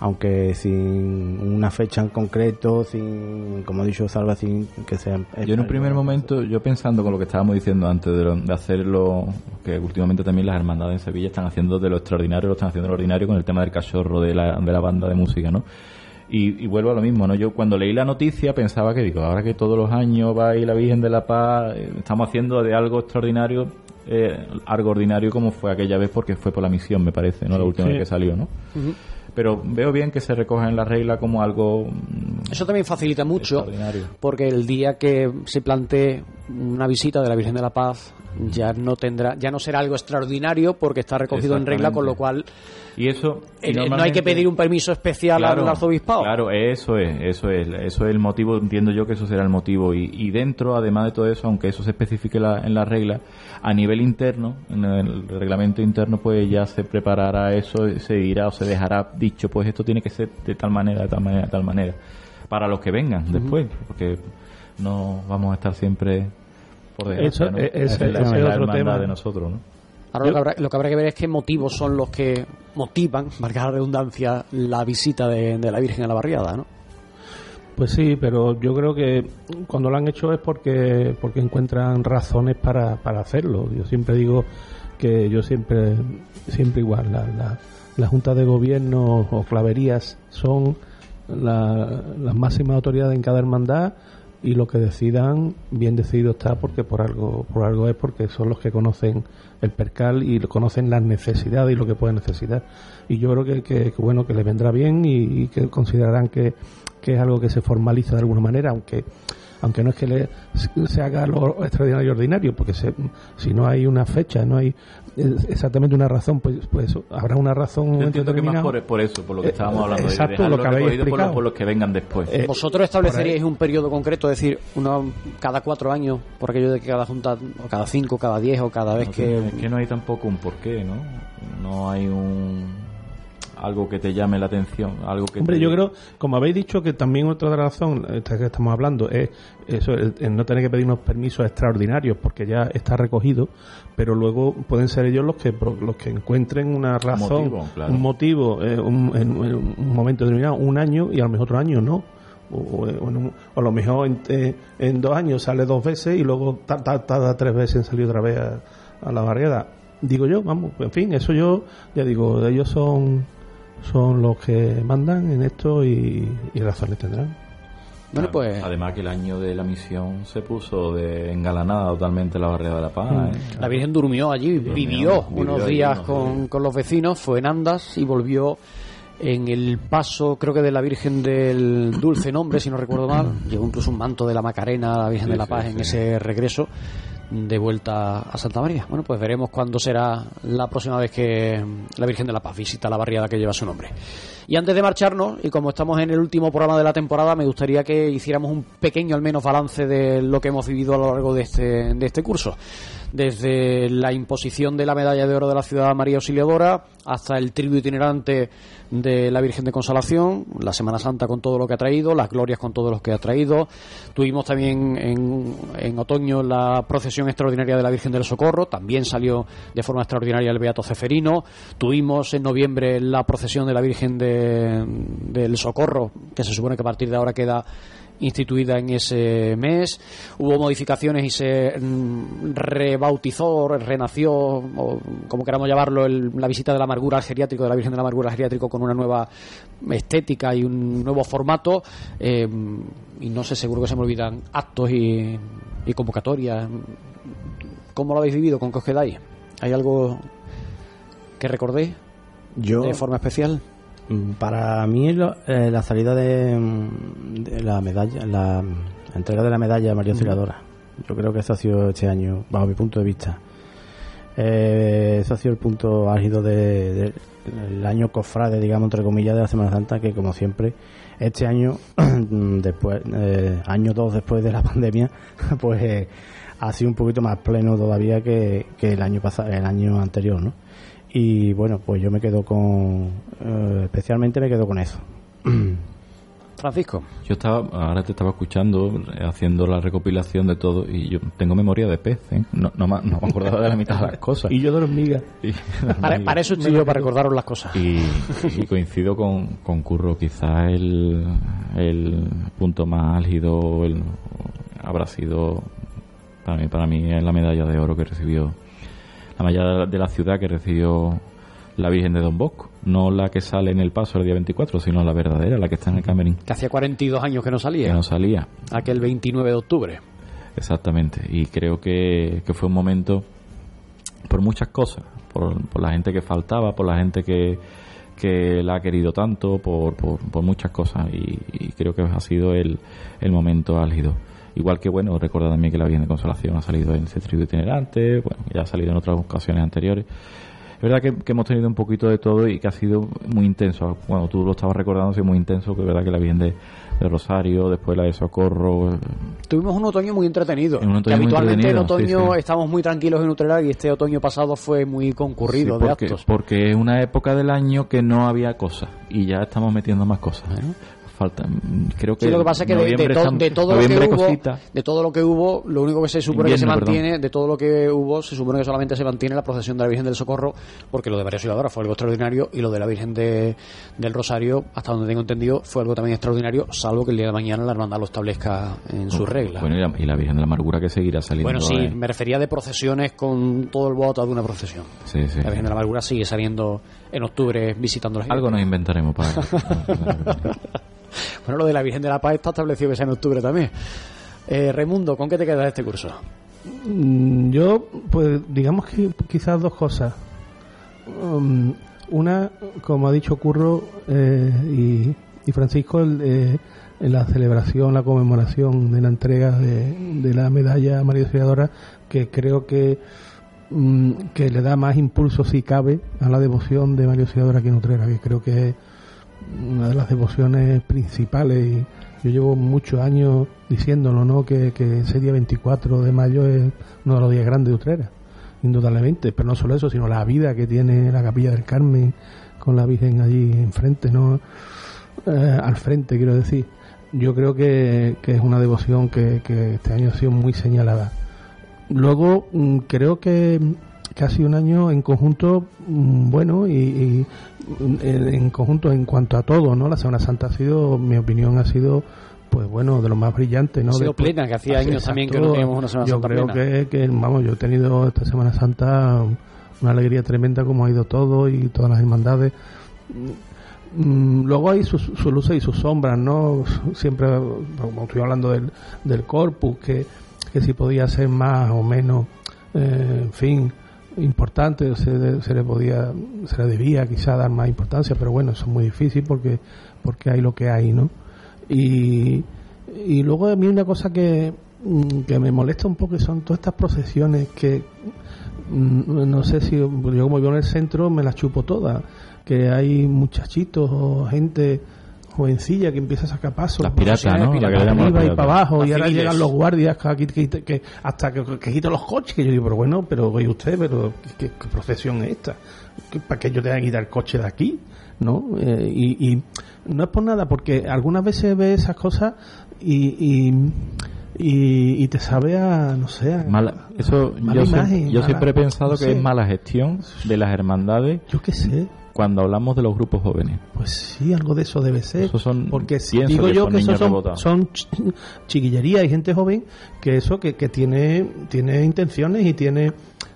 Speaker 15: aunque sin una fecha en concreto, sin, como ha dicho Salva, sin que sea...
Speaker 14: Yo en un primer momento, yo pensando con lo que estábamos diciendo antes de, lo- de hacerlo, que últimamente también las hermandades en Sevilla están haciendo de lo extraordinario, lo están haciendo de lo ordinario con el tema del cachorro de la, de la banda de música, ¿no? Y, y vuelvo a lo mismo, ¿no? Yo cuando leí la noticia pensaba que digo, ahora que todos los años va a ir la Virgen de la Paz, eh, estamos haciendo de algo extraordinario, eh, algo ordinario como fue aquella vez porque fue por la misión, me parece, ¿no? La última
Speaker 2: Sí.
Speaker 14: vez que salió, ¿no? Pero veo bien que se recoja en la regla como algo mm,
Speaker 2: Eso también facilita mucho, porque el día que se plantee una visita de la Virgen de la Paz ya no tendrá, ya no será algo extraordinario porque está recogido en regla, con lo cual
Speaker 14: Y eso y
Speaker 2: eh, no hay que pedir un permiso especial al arzobispado.
Speaker 14: Claro, eso es, eso es, eso es el motivo, entiendo yo que eso será el motivo. Y, y dentro, además de todo eso, aunque eso se especifique la- en la regla, a nivel interno, en el reglamento interno, pues ya se preparará eso, se dirá o se dejará dicho, pues esto tiene que ser de tal manera, de tal manera, de tal manera, para los que vengan después, porque no vamos a estar siempre por desgracia,
Speaker 13: Eso,
Speaker 14: ¿no?
Speaker 13: eh,
Speaker 14: es la-
Speaker 13: es
Speaker 14: es la
Speaker 13: otro tema.
Speaker 14: de nosotros, ¿no?
Speaker 2: Ahora lo que, habrá, lo que habrá que ver es qué motivos son los que motivan, (laughs) marcar la redundancia, la visita de, de la Virgen a la barriada, ¿no?
Speaker 13: Pues sí, pero yo creo que cuando lo han hecho es porque porque encuentran razones para, para hacerlo. Yo siempre digo que yo siempre siempre igual la, la, la Junta de Gobierno o claverías son la- las máximas autoridades en cada hermandad y lo que decidan bien decidido está porque por algo por algo es porque son los que conocen el percal y conocen las necesidades y lo que pueden necesitar y yo creo que, que- que bueno que les vendrá bien y que considerarán que, que es algo que se formaliza de alguna manera aunque aunque no es que le, se haga lo extraordinario y ordinario, porque se- si no hay una fecha, no hay eh, exactamente una razón, pues, pues eso, habrá una razón
Speaker 14: Yo entiendo que más por, por eso, por lo que
Speaker 13: Eh,
Speaker 14: estábamos hablando, de
Speaker 13: exacto, lo que habéis
Speaker 14: por, los-
Speaker 13: explicado.
Speaker 14: por los que vengan después.
Speaker 13: Eh,
Speaker 2: ¿Vosotros estableceríais un periodo concreto, es decir, uno cada cuatro años, por aquello de que cada junta, o cada cinco, cada diez, o cada vez
Speaker 14: No
Speaker 2: que...
Speaker 14: es que no hay tampoco un porqué, ¿no? No hay un... algo que te llame la atención, algo que
Speaker 13: Hombre,
Speaker 14: te-
Speaker 13: yo creo, como habéis dicho, que también otra razones esta que estamos hablando es eso, el, el no tener que pedir unos permisos extraordinarios porque ya está recogido, pero luego pueden ser ellos los que los que encuentren una razón,
Speaker 14: motivo, claro.
Speaker 13: un motivo, eh, un, en, en un momento determinado, un año y a lo mejor otro año no. O, o en un- o a lo mejor en, eh, en dos años sale dos veces y luego ta- ta- tarda tres veces en salir otra vez a, a la barriada. Digo yo, vamos, en fin, eso yo, ya digo, ellos son son los que mandan en esto y, y razones tendrán.
Speaker 2: Bueno, pues
Speaker 14: Además que el año de la misión se puso de engalanada totalmente la barrera de la Paz.
Speaker 2: Mm.
Speaker 14: ¿eh?
Speaker 2: La Virgen durmió allí, vivió,
Speaker 14: vivió
Speaker 2: unos días
Speaker 14: unos
Speaker 2: con, con los vecinos, fue en Andas y volvió en el paso, creo que de la Virgen del Dulce Nombre, si no recuerdo mal. Llegó incluso un manto de la Macarena a la Virgen
Speaker 14: Sí,
Speaker 2: de la
Speaker 14: sí,
Speaker 2: Paz en
Speaker 14: sí.
Speaker 2: ese regreso de vuelta a Santa María. Bueno, pues veremos cuándo será la próxima vez que la Virgen de la Paz visita la barriada que lleva su nombre. Y antes de marcharnos, y como estamos en el último programa de la temporada, me gustaría que hiciéramos un pequeño, al menos, balance de lo que hemos vivido a lo largo de este, de este curso. Desde la imposición de la medalla de oro de la ciudad María Auxiliadora hasta el trío itinerante de la Virgen de Consolación, la Semana Santa con todo lo que ha traído, las glorias con todo lo que ha traído. Tuvimos también en, en otoño la procesión extraordinaria de la Virgen del Socorro, también salió de forma extraordinaria el Beato Ceferino. Tuvimos en noviembre la procesión de la Virgen de- del Socorro, que se supone que a partir de ahora queda instituida en ese mes. Hubo modificaciones y se mm, rebautizó, renació, o como queramos llamarlo, el- la visita de la amargura al geriátrico, de la Virgen de la amargura al geriátrico con una nueva estética y un nuevo formato. eh, y no sé, seguro que se me olvidan actos y, y convocatorias. ¿Cómo lo habéis vivido? ¿Con qué os quedáis? ¿Hay algo que recordéis
Speaker 15: Yo,
Speaker 2: de forma especial?
Speaker 15: Mm, Para mí lo- eh, la salida de, de la medalla, la entrega de la medalla a María
Speaker 2: Ujú.
Speaker 15: Auxiliadora, yo creo que eso ha sido este año, bajo mi punto de vista. Eh, eso ha sido el punto álgido de- de- del año cofrade, digamos, entre comillas, de la Semana Santa, que como siempre, este año, (clears throat) después, eh, año dos después de la (laughs) pandemia, pues ha sido un poquito más pleno todavía que, que el año pasado, el año anterior, ¿no? Y bueno, pues yo me quedo con, eh, especialmente me quedo con eso. (clears throat)
Speaker 2: Francisco.
Speaker 14: Yo estaba, ahora te estaba escuchando, haciendo la recopilación de todo, y yo tengo memoria de pez, ¿eh? No, no, me, no me acordaba de la mitad de las cosas. (laughs)
Speaker 13: Y yo de hormiga. (laughs)
Speaker 14: Y-
Speaker 2: Para, para eso estoy yo, para recordaros las cosas.
Speaker 14: Y, y coincido con, con Curro, quizás el, el punto más álgido el- habrá sido para mí, para mí es la medalla de oro que recibió, medalla de la ciudad que recibió la Virgen de Don Bosco, no la que sale en el paso el día 24, sino la verdadera, la que está en el camerín,
Speaker 2: Que hacía 42 años que no
Speaker 14: que
Speaker 2: salía.
Speaker 14: no salía.
Speaker 2: Aquel 29 de octubre.
Speaker 14: Exactamente, y creo que, que fue un momento por muchas cosas, por, por la gente que faltaba, por la gente que, que la ha querido tanto, por, por, por muchas cosas, y, y creo que ha sido el, el momento álgido. Igual que, bueno, recuerda también que la Virgen de Consolación ha salido en ese trío itinerante, bueno, ya ha salido en otras ocasiones anteriores. Es verdad que, que hemos tenido un poquito de todo y que ha sido muy intenso. Cuando tú lo estabas recordando, ha sido muy intenso, que es verdad que la Virgen de, de Rosario, después la de Socorro,
Speaker 2: Tuvimos un otoño muy entretenido.
Speaker 14: Un otoño
Speaker 2: que habitualmente en otoño
Speaker 14: sí, sí.
Speaker 2: estamos muy tranquilos en Utrera y este otoño pasado fue muy concurrido
Speaker 14: Sí,
Speaker 2: de actos.
Speaker 14: porque es una época del año que no había cosas y ya estamos metiendo más cosas. Falta, creo que
Speaker 2: Sí, lo que pasa es que de, de
Speaker 14: noviembre
Speaker 2: to-
Speaker 14: están-
Speaker 2: de todo lo que hubo,
Speaker 14: cosita.
Speaker 2: de todo lo que hubo, lo único que se supone que se mantiene, de todo lo que hubo, se supone que solamente se mantiene la procesión de la Virgen del Socorro, porque lo de María Auxiliadora fue algo extraordinario y lo de la Virgen de, del Rosario, hasta donde tengo entendido, fue algo también extraordinario, salvo que el día de mañana la hermandad lo establezca en su regla.
Speaker 14: Bueno, y la, y la Virgen de la Amargura que seguirá saliendo.
Speaker 2: Bueno, sí, me refería de procesiones con todo el voto de una procesión.
Speaker 14: Sí, sí.
Speaker 2: La Virgen de la Amargura sigue saliendo en octubre visitando las
Speaker 14: Algo nos inventaremos para. (laughs)
Speaker 2: Bueno, lo de la Virgen de la Paz está establecido que sea en octubre también. Eh, Raimundo, ¿con qué te quedas de este curso?
Speaker 13: Mm, Yo, pues digamos que quizás dos cosas. Um, una, como ha dicho Curro eh, y, y Francisco, el, eh, en la celebración, la conmemoración de la entrega de, de la medalla a María Auxiliadora, que creo que, que le da más impulso, si cabe, a la devoción de María Auxiliadora aquí en Utrera, que creo que es una de las devociones principales y yo llevo muchos años diciéndolo, ¿no? Que, que ese día 24 de mayo es uno de los días grandes de Utrera, indudablemente, pero no solo eso, sino la vida que tiene la Capilla del Carmen con la Virgen allí enfrente, ¿no? Eh, al frente, quiero decir. Yo creo que, que es una devoción que este año ha sido muy señalada. Luego, mm, creo que casi un año en conjunto mm, bueno y, y, en, en conjunto en cuanto a todo no la Semana Santa ha sido mi opinión ha sido pues bueno de lo más brillante no
Speaker 2: Ha sido
Speaker 13: Después-
Speaker 2: plena, que hacía años
Speaker 13: exacto. (laughs)
Speaker 2: también que no teníamos una Semana
Speaker 13: yo
Speaker 2: Santa
Speaker 13: creo
Speaker 2: plena.
Speaker 13: que, que, vamos yo he tenido esta Semana Santa una alegría tremenda como ha ido todo y todas las hermandades Mm, luego hay sus, luces y sus sombras, ¿no? Siempre, como estoy hablando del, del corpus, que, que si podía ser más o menos, eh, en fin, importante, se, le podía, se le debía quizá dar más importancia, pero bueno, eso es muy difícil porque, porque hay lo que hay, ¿no? Y, y luego a mí una cosa que, mm, que me molesta un poco son todas estas procesiones que mm, no sé si yo como vivo en el centro me las chupo todas que hay muchachitos o gente jovencilla que empieza a sacar pasos
Speaker 14: Las piratas, ¿no? La llaman las
Speaker 13: arriba y para abajo
Speaker 14: Las
Speaker 13: y ahora
Speaker 14: civiles.
Speaker 13: llegan los guardias que, que- que- que- hasta que, que quitan los coches que yo digo pero bueno pero oye usted pero qué, qué procesión es esta ¿Qué- para que yo tenga que quitar el coche de aquí no Eh, y, y no es por nada porque algunas veces ves esas cosas y, y y, y te sabe a no sé a-
Speaker 14: Mala- eso yo,
Speaker 13: imagen,
Speaker 14: siempre, yo
Speaker 13: mala-
Speaker 14: siempre he pensado
Speaker 13: no
Speaker 14: que
Speaker 13: sé.
Speaker 14: es mala gestión de las hermandades.
Speaker 13: Yo qué sé.
Speaker 14: Cuando hablamos de los grupos jóvenes.
Speaker 13: Pues sí, algo de eso debe ser.
Speaker 14: Esos son,
Speaker 13: porque digo
Speaker 14: que
Speaker 13: yo que eso son, chiquillería y gente joven que eso que, que tiene tiene intenciones y tiene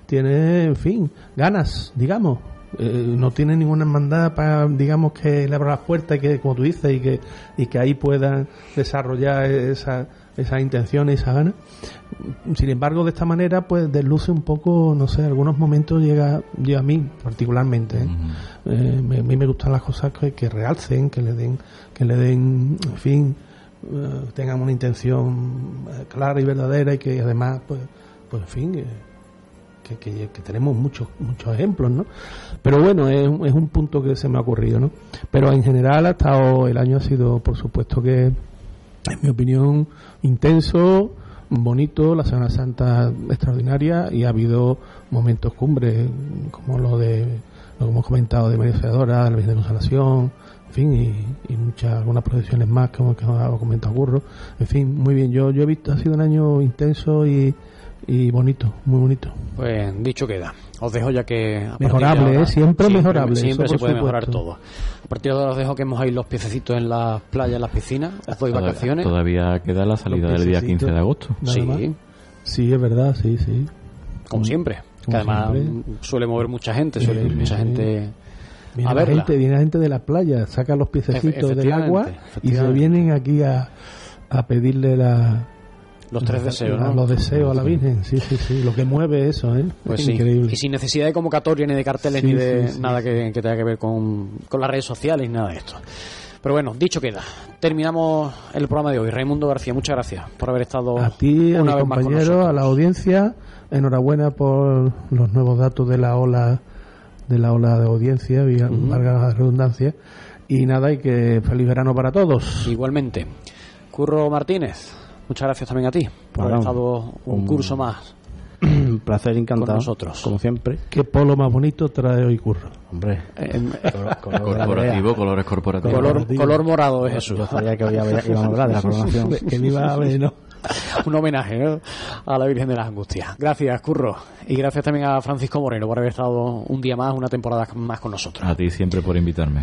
Speaker 13: tiene en fin ganas digamos Eh, no tiene ninguna hermandad para digamos que le abra las puertas y que como tú dices y que y que ahí puedan desarrollar esa esas intenciones esa ganas sin embargo de esta manera pues desluce un poco no sé algunos momentos llega llega a mí particularmente ¿eh? Eh, me- a mí me gustan las cosas que, que realcen que le den que le den en fin eh, tengan una intención clara y verdadera y que además pues pues en fin que, que- que tenemos muchos muchos ejemplos no pero bueno es, un- es un punto que se me ha ocurrido no pero en general ha estado el año ha sido por supuesto que en mi opinión intenso bonito la Semana Santa extraordinaria y ha habido momentos cumbres como lo de lo que hemos comentado de María Auxiliadora, la Virgen de Consolación en fin y, y muchas algunas procesiones más como que ha comentado Curro en fin muy bien yo yo he visto ha sido un año intenso y, y bonito muy bonito
Speaker 2: Pues dicho queda. Os dejo ya que...
Speaker 13: Mejorable,
Speaker 2: ahora-
Speaker 13: ¿eh? Siempre mejorable,
Speaker 2: Siempre se puede mejorar todo. A partir de ahora os dejo que mojáis los piececitos en las playas, en las piscinas. Os doy
Speaker 14: Todavía-
Speaker 2: vacaciones.
Speaker 14: Todavía queda la salida del día 15 de agosto.
Speaker 2: Sí.
Speaker 13: más. sí es verdad sí sí
Speaker 2: Como siempre. Que además
Speaker 13: siempre.
Speaker 2: suele mover mucha gente, suele ir mucha gente
Speaker 13: Viene
Speaker 2: a
Speaker 13: la, gente, viene la gente de la playa, saca los piececitos del agua y se vienen aquí a, a pedirle la,
Speaker 2: Los tres deseos, ¿no?
Speaker 13: Los deseos a la Virgen, sí, sí, sí. Lo que mueve eso, ¿eh?
Speaker 2: Pues
Speaker 13: Es
Speaker 2: sí.
Speaker 13: Increíble.
Speaker 2: Y sin necesidad de convocatoria, ni de carteles,
Speaker 13: Sí,
Speaker 2: ni de
Speaker 13: sí, sí.
Speaker 2: nada que, que tenga que ver con, con las redes sociales, ni nada de esto. Pero bueno, dicho queda. Terminamos el programa de hoy. Raimundo García, muchas gracias por haber estado
Speaker 13: A ti, a
Speaker 2: una
Speaker 13: mis
Speaker 2: vez más con
Speaker 13: compañeros,
Speaker 2: nosotros.
Speaker 13: a la audiencia, enhorabuena por los nuevos datos de la ola de la ola de audiencia, vía- valga la redundancia. Y nada, y que feliz verano para todos.
Speaker 2: Igualmente. Curro Martínez, muchas gracias también a ti por haber
Speaker 15: Bueno,
Speaker 2: estado un
Speaker 15: un-
Speaker 2: curso más.
Speaker 15: Un (clears throat) placer encantado.
Speaker 2: Con nosotros.
Speaker 15: Como siempre.
Speaker 13: Qué polo más bonito trae hoy Curro.
Speaker 15: Hombre.
Speaker 2: Em, (laughs)
Speaker 14: Corporativo, colores corporativos.
Speaker 2: Color, color morado es
Speaker 15: Yo
Speaker 2: Jesús.
Speaker 15: sabía que hoy iba- a hablar de la coronación. (laughs)
Speaker 13: que ni va a ver, ¿no? (laughs)
Speaker 2: un homenaje ¿no? a la Virgen de las Angustias. Gracias, Curro. Y gracias también a Francisco Moreno por haber estado un día más, una temporada más con nosotros.
Speaker 14: A ti siempre por invitarme.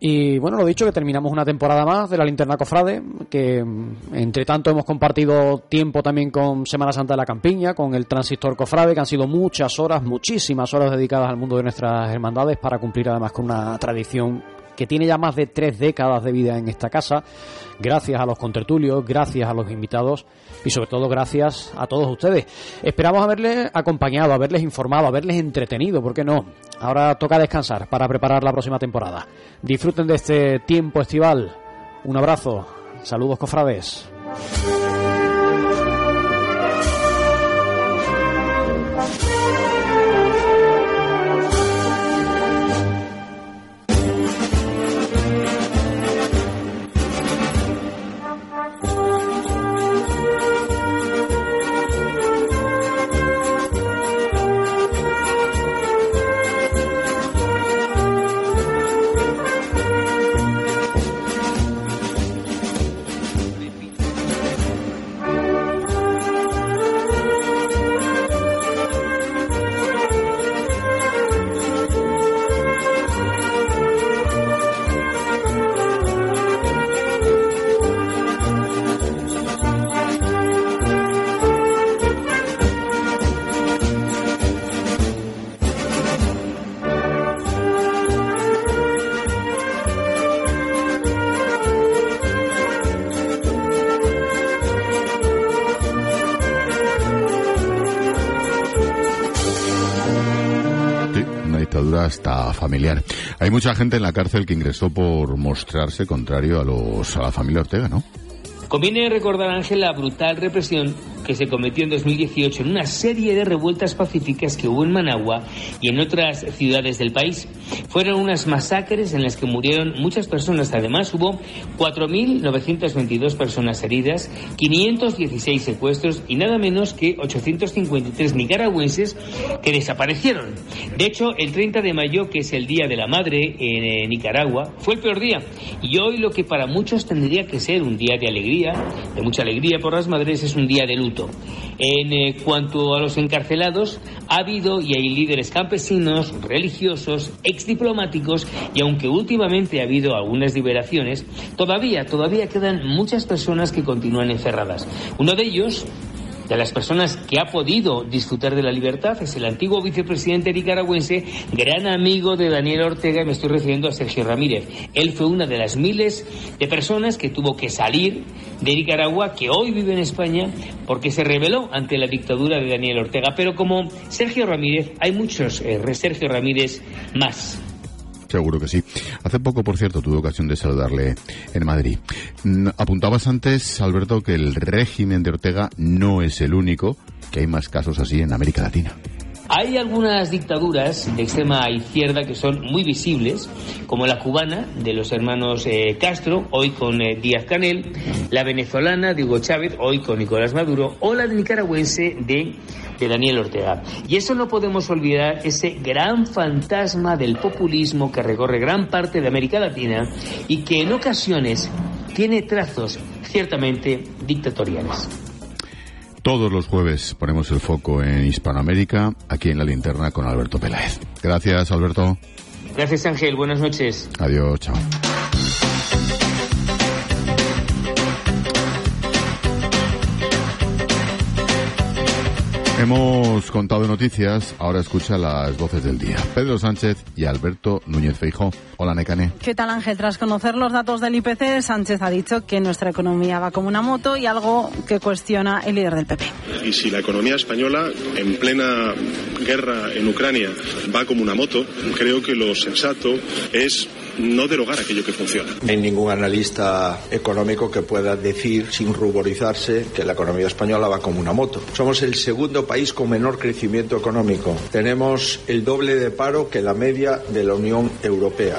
Speaker 2: Y bueno, lo dicho, que terminamos una temporada más de la Linterna Cofrade, que mm, entre tanto hemos compartido tiempo también con Semana Santa de la Campiña, con el Transistor Cofrade, que han sido muchas horas, muchísimas horas dedicadas al mundo de nuestras hermandades para cumplir además con una tradición que tiene ya más de tres décadas de vida en esta casa, gracias a los contertulios, gracias a los invitados y sobre todo gracias a todos ustedes. Esperamos haberles acompañado, haberles informado, haberles entretenido, ¿por qué no? Ahora toca descansar para preparar la próxima temporada. Disfruten de este tiempo estival. Un abrazo. Saludos, cofrades.
Speaker 16: Hasta familiar. Hay mucha gente en la cárcel que ingresó por mostrarse contrario a los a la familia Ortega, ¿no?
Speaker 17: Conviene recordar, Ángel, la brutal represión que se cometió en 2018 en una serie de revueltas pacíficas que hubo en Managua y en otras ciudades del país. Fueron unas masacres en las que murieron muchas personas. Además, hubo 4.922 personas heridas, 516 secuestros y nada menos que 853 nicaragüenses que desaparecieron. De hecho, el 30 de mayo, que es el Día de la Madre en eh, Nicaragua, fue el peor día. Y hoy lo que para muchos tendría que ser un día de alegría de mucha alegría por las madres, es un día de luto. En eh, cuanto a los encarcelados, ha habido y hay líderes campesinos, religiosos, exdiplomáticos y aunque últimamente ha habido algunas liberaciones, todavía, todavía quedan muchas personas que continúan encerradas. Uno de ellos de las personas que ha podido disfrutar de la libertad es el antiguo vicepresidente nicaragüense, gran amigo de Daniel Ortega, y me estoy refiriendo a Sergio Ramírez. Él fue una de las miles de personas que tuvo que salir de Nicaragua, que hoy vive en España, porque se rebeló ante la dictadura de Daniel Ortega. Pero como Sergio Ramírez, hay muchos eh, Sergio Ramírez más.
Speaker 16: Seguro que sí. Hace poco, por cierto, tuve ocasión de saludarle en Madrid. Mm, apuntabas antes, Alberto, que el régimen de Ortega no es el único, que hay más casos así en América Latina.
Speaker 17: Hay algunas dictaduras de extrema izquierda que son muy visibles, como la cubana de los hermanos eh, Castro, hoy con eh, Díaz Canel, la venezolana de Hugo Chávez, hoy con Nicolás Maduro, o la nicaragüense de, de Daniel Ortega. Y eso no podemos olvidar, ese gran fantasma del populismo que recorre gran parte de América Latina y que en ocasiones tiene trazos ciertamente dictatoriales.
Speaker 16: Todos los jueves ponemos el foco en Hispanoamérica, aquí en la linterna con Alberto Peláez. Gracias, Alberto.
Speaker 17: Gracias, Ángel. Buenas noches.
Speaker 16: Adiós, chao. Hemos contado noticias, ahora escucha las voces del día. Pedro Sánchez y Alberto Núñez Feijó. Hola, Necane.
Speaker 18: ¿Qué tal, Ángel? Tras conocer los datos del IPC, Sánchez ha dicho que nuestra economía va como una moto y algo que cuestiona el líder del PP.
Speaker 19: Y si la economía española, en plena guerra en Ucrania, va como una moto, creo que lo sensato es no derogar aquello que funciona.
Speaker 20: No hay ningún analista económico que pueda decir sin ruborizarse que la economía española va como una moto. Somos el segundo país con menor crecimiento económico. Tenemos el doble de paro que la media de la Unión Europea.